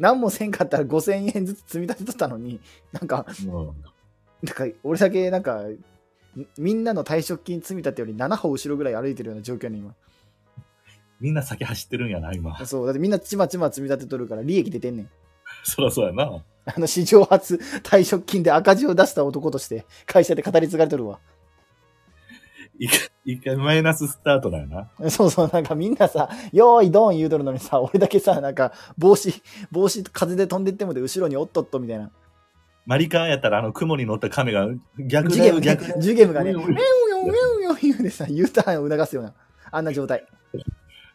何もせんかったら5000円ずつ積み立てとったのに、なんか、うんなんか俺だけなんか、みみんなの退職金積み立てより7歩後ろぐらい歩いてるような状況に今。みんな先走ってるんやな、今。そう、だってみんなちまちま積み立てとるから利益出てんねん。そらそうやな。あの、史上初退職金で赤字を出した男として会社で語り継がれとるわ。一回一回マイナススタートだよな。そうそう、なんかみんなさ、よーいドン言うとるのにさ、俺だけさ、なんか帽子、帽子風で飛んでってもで後ろにおっとっとみたいな。マリカーやったらあの雲に乗った亀が逆だよ、ジュゲムね逆。ジュゲムがね、ウェウェンンウヨン、ウェンウヨン言うでさ、U ターンを促すような、あんな状態。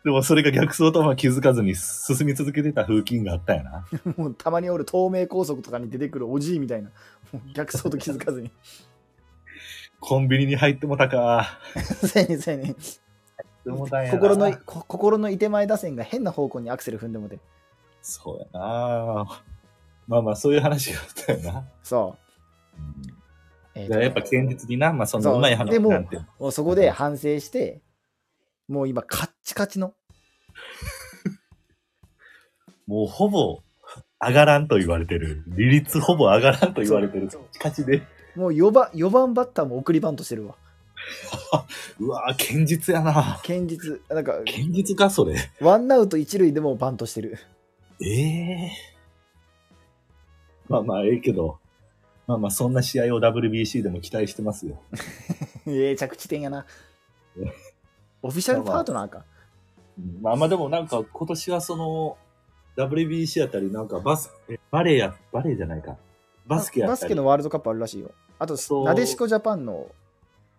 でもそれが逆走とは気づかずに進み続けてた風景があったんやな。もうたまにおる東名高速とかに出てくるおじいみたいな。もう逆走と気づかずに。コンビニに入ってもたか。せやねんせや心の、こ心のいてまい打線が変な方向にアクセル踏んでもて。そうやな。まあまあ、そういう話があったよな。そう。えーとだからやっぱ堅実にな、まあそんなそううまい話でもなんて。もうそこで反省して、もう今カッチカチの、もうほぼ上がらんと言われてる。利率ほぼ上がらんと言われてる。勝ちで。もう4番 ,4 番バッターも送りバントしてるわ。うわぁ、堅実やな。堅実。なんか、堅実か、それ。ワンアウト一塁でもバントしてる。ええまあまあ、ええけど。まあまあ、そんな試合を WBC でも期待してますよ。ええ着地点やな。オフィシャルパートナーか。うんまあまあでもなんか今年はその WBC あたりなんかバス、えバレーや、バレーじゃないか。バスケやったり。バスケのワールドカップあるらしいよ。あとなでしこジャパンの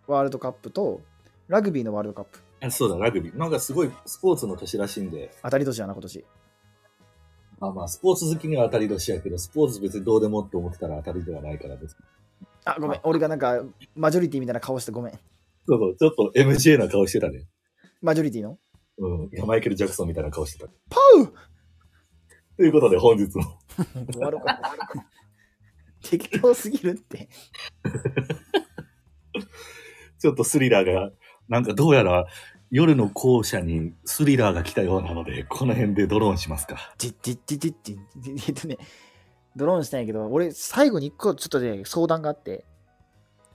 ワールドカップと、ラグビーのワールドカップ。あそうだ、ラグビー。なんかすごいスポーツの年らしいんで、当たり年やな、今年。まあまあ、スポーツ好きには当たり年やけど、スポーツ別にどうでもって思ってたら当たりではないから別に。あ、ごめん。俺がなんか、マジョリティみたいな顔してごめん。そうそう、ちょっと MJ な顔してたね。マジョリティの？うん。いやマイケル・ジャクソンみたいな顔してた。パウということで本日も。終わろうか。適当すぎるって。ちょっとスリラーが、なんかどうやら夜の校舎にスリラーが来たようなので、この辺でドローンしますか。じっじっじっじっじっえっとね、ドローンしたんやけど、俺、最後に一個ちょっとね、相談があって、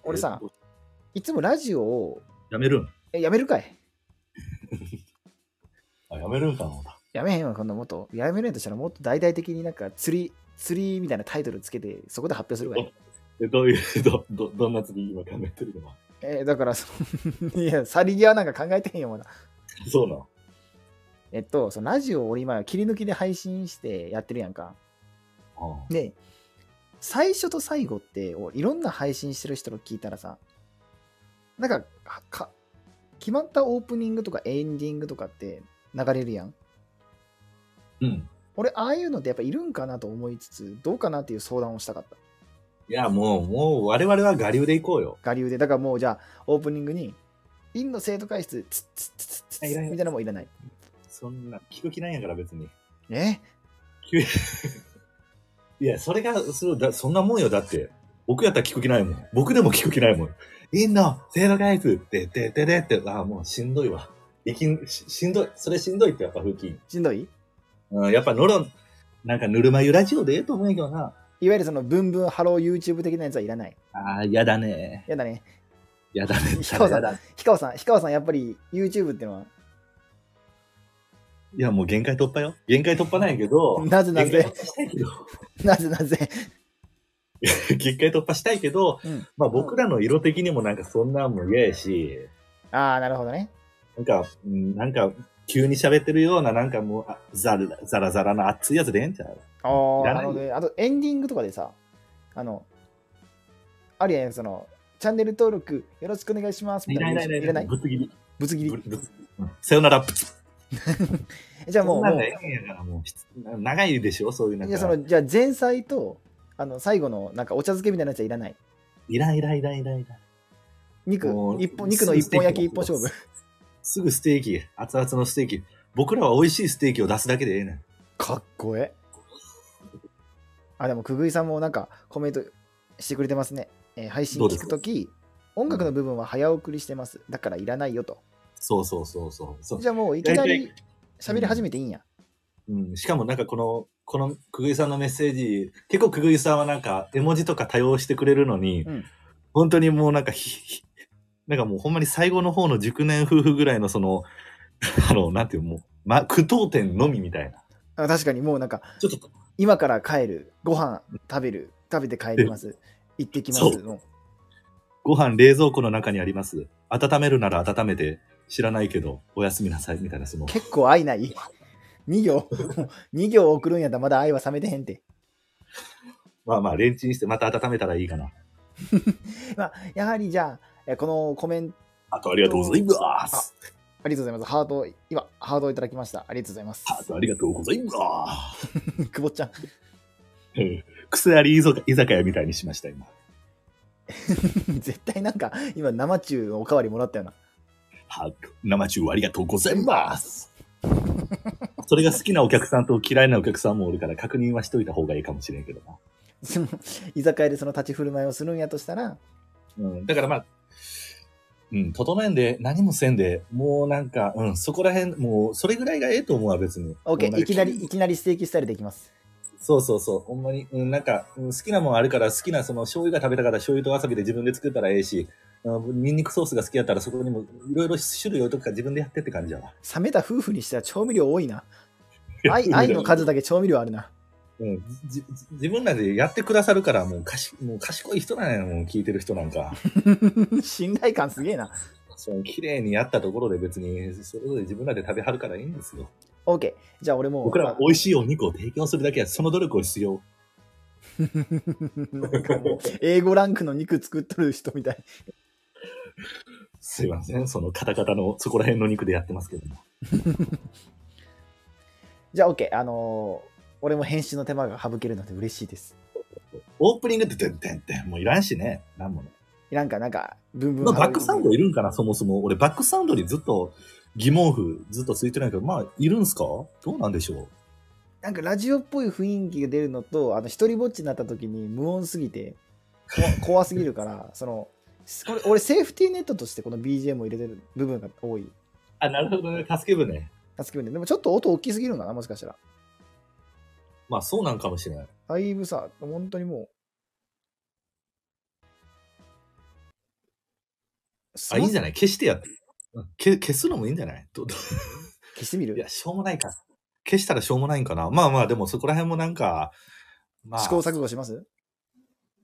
俺さ、えいつもラジオを、やめるん？え、やめるかい？あ、やめるんかなやめへんわ、こんなもっと。やめるんやとしたら、もっと大々的になんか釣り、釣りみたいなタイトルつけて、そこで発表するわよ。え、どういう、ど、ど、どんな次今考えてるの？えーだからその、いや、去り際なんか考えてへんよ、まだ。そうなん。えっと、そのラジオを俺今、切り抜きで配信してやってるやんか。あで、最初と最後って、おいろんな配信してる人の聞いたらさ、なんかはか、決まったオープニングとかエンディングとかって流れるやん？うん。俺、ああいうのってやっぱいるんかなと思いつつ、どうかなっていう相談をしたかった。いや、もう、もう、我々は我流で行こうよ。我流で。だからもうじゃあ、オープニングに、院の生徒会室、つっつっつっつみたいなのもいらない。そんな、聞く気ないんやから別に。え？いや、それが、そそんなもんよ。だって、僕やったら聞く気ないもん。僕でも聞く気ないもん。いんの、セールガイズって、てててって、ああ、もうしんどいわ。いきんししんどい。それしんどいってやっぱ風紀。しんどい？うん、やっぱのろ、なんかぬるま湯ラジオでええと思うんやけどな。いわゆるその、ブンブンハロー YouTube 的なやつはいらない。ああ、やだね。やだね。やだね。氷川さん氷川さん、氷川さん、やっぱり YouTube ってのは、や、もう限界突破よ。限界突破なんやけど。なぜなぜ？なぜなぜ？限界突破したいけど、うん。まあ僕らの色的にもなんかそんなんも嫌やし、ああ、なるほどね。なんか、うんなんか、急に喋ってるような、なんかもう、あザラザラザラな熱いやつでええんちゃう？ああ、なるほどね。あと、エンディングとかでさ、あの、あるやん、その、チャンネル登録よろしくお願いしますみたいな。いらないぶつ切り。ぶつ切り。さよなら。じゃあもう、もう長いでしょそういうなんか。いや、その、じゃあ前菜と、あの、最後の、なんかお茶漬けみたいなやつはいらない。いらんいらんいらんいらんいらん。肉一本、肉の一本焼き一本勝負。すぐステーキ、熱々のステーキ。僕らは美味しいステーキを出すだけでええねん。かっこええ。あ、でも、くぐいさんもなんかコメントしてくれてますね。えー配信聞くとき、音楽の部分は早送りしてます。だからいらないよと。そうそうそうそう。じゃあもういきな大り喋り始めていいんや。うん、しかもなんかこの、このくぐいさんのメッセージ、結構くぐいさんはなんか絵文字とか多用してくれるのに、うん本当にもうなんかひ、ひなんかもうほんまに最後の方の熟年夫婦ぐらいのその、あの、なんていうのもう、ま、句読点のみみたいな。あ確かにもうなんか、ちょっと、今から帰る、ご飯食べる、食べて帰ります、行ってきますの。ご飯冷蔵庫の中にあります。温めるなら温めて、知らないけど、おやすみなさい、みたいな、その、結構愛ない。2行、2行送るんやったらまだ愛は冷めてへんて。まあまあ、レンチンしてまた温めたらいいかな。まあ、やはりじゃあ、えこのコメント、あとありがとうございます。ありがとうございます。ハート、今、ハートをいただきました。ありがとうございます。あとありがとうございます。久保ちゃん。うん癖あり居酒屋みたいにしました、今。絶対なんか、今、生中おかわりもらったよな。は生中ありがとうございます。それが好きなお客さんと嫌いなお客さんもおるから確認はしといた方がいいかもしれんけどな。その居酒屋でその立ち振る舞いをするんやとしたら、うん、だからまあ、うん、整えんで、何もせんで、もうなんか、うん、そこら辺、もう、それぐらいがええと思うわ、別に。OK、いきなり、いきなりステーキスタイルできます。そうそうそう、ほんまに、うん、なんか、うん、好きなもんあるから、好きなその醤油が食べたから醤油とわさびで自分で作ったらええし、うん、ニンニクソースが好きやったらそこにもいろいろ種類置いとくから自分でやってって感じやわ。冷めた夫婦にしては調味料多いな。愛愛の数だけ調味料あるな。うん、じじ自分らでやってくださるから、もうかしもう賢い人なんやもう聞いてる人なんか。信頼感すげえな。その綺麗にやったところで別に、それぞれ自分らで食べはるからいいんですよ。OK。じゃあ俺もう。僕らは美味しいお肉を提供するだけや、その努力を必要。なんかもう、英語ランクの肉作っとる人みたい。すいません、そのカタカタのそこら辺の肉でやってますけども。じゃあ OK。あのー俺も編集の手間が省けるので嬉しいです。オープニングっててんてんてん、もういらんしね。なんもね。なんか、なんか、ブンブン。まあ、バックサウンドいるんかな、そもそも。俺、バックサウンドにずっと疑問符ずっとついてないけど、まあ、いるんすか？どうなんでしょう？なんかラジオっぽい雰囲気が出るのと、あの、一人ぼっちになった時に無音すぎて、こ怖すぎるから、その、これ俺セーフティーネットとしてこの BGM を入れてる部分が多い。あ、なるほどね。助け舟。助け舟でもちょっと音大きすぎるのかなもしかしたら。まあ、そうなんかもしれない。だいぶさ、本当にもう。あ、いいんじゃない？消してやって。うんけ消すのもいいんじゃない？どど消してみる？いや、しょうもないか。消したらしょうもないんかな。まあまあ、でもそこら辺もなんか、まあ、試行錯誤します？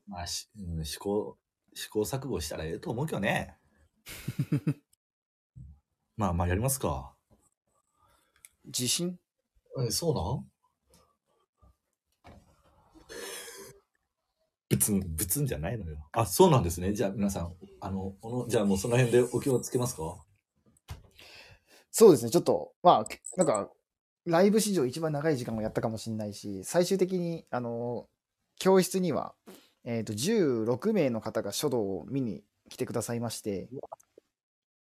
まあし、うん、試行、試行錯誤したらええと思うけどね。まあまあやりますか。自信？え、そうなん？別ん、別んじゃないのよ。あ、そうなんですね。じゃあ皆さん、あの、この、じゃあもうその辺でお気をつけますか？そうですね、ちょっと、まあ、けなんか、ライブ史上一番長い時間をやったかもしれないし、最終的に、あの、教室には、えっ、と、16名の方が書道を見に来てくださいまして、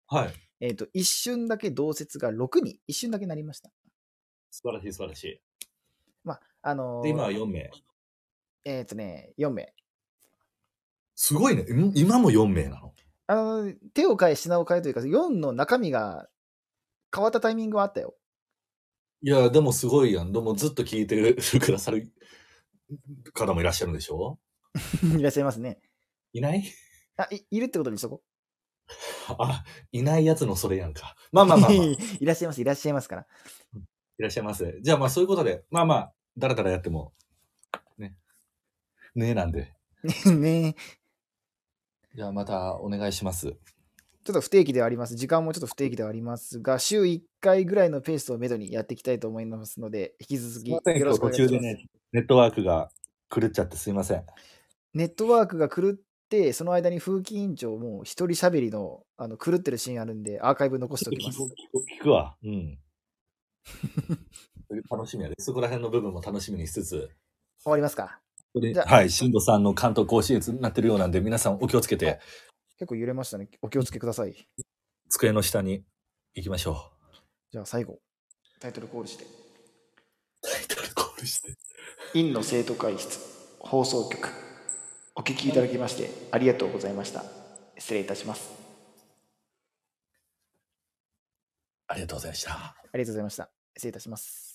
はい。えっ、と、一瞬だけ同説が6に、一瞬だけなりました。素晴らしい素晴らしい。まあ、あので、今は4名。えっ、とね、4名。すごいね。ん今も4名なの？あの、手を変え、品を変えというか、4の中身が変わったタイミングはあったよ。いや、でもすごいやん。でもずっと聞いて くださる方もいらっしゃるんでしょ？いらっしゃいますね。いない？あ、いいるってことにしとこあ、いないやつのそれやんか。まあまあまあ、まあ、い いらっしゃいます、いらっしゃいますから。らっしゃいます。じゃあまあそういうことで、まあまあ、だらだらやっても、ね。ねえなんで。ねじゃあまたお願いします。ちょっと不定期ではあります。時間もちょっと不定期ではありますが、週1回ぐらいのペースをめどにやっていきたいと思いますので、引き続きよろしくお途願いします。中でね、ネットワークが狂っちゃってすいません。ネットワークが狂って、その間に風紀委員長も一人喋りのあの狂ってるシーンあるんで、アーカイブ残しておきます。聞く聞くわ。うん。楽しみやで。そこら辺の部分も楽しみにしつつ。終わりますか？でじゃあはい、新藤さんの関東甲信越になってるようなんで、皆さんお気をつけて、結構揺れましたね。お気をつけください。机の下に行きましょじゃあ最後、タイトルコールして。う。タイトルコールして。院の生徒会室放送局お聞きいただきましてありがとうございました。失礼いたします。ありがとうございました。ありがとうございました。失礼いたします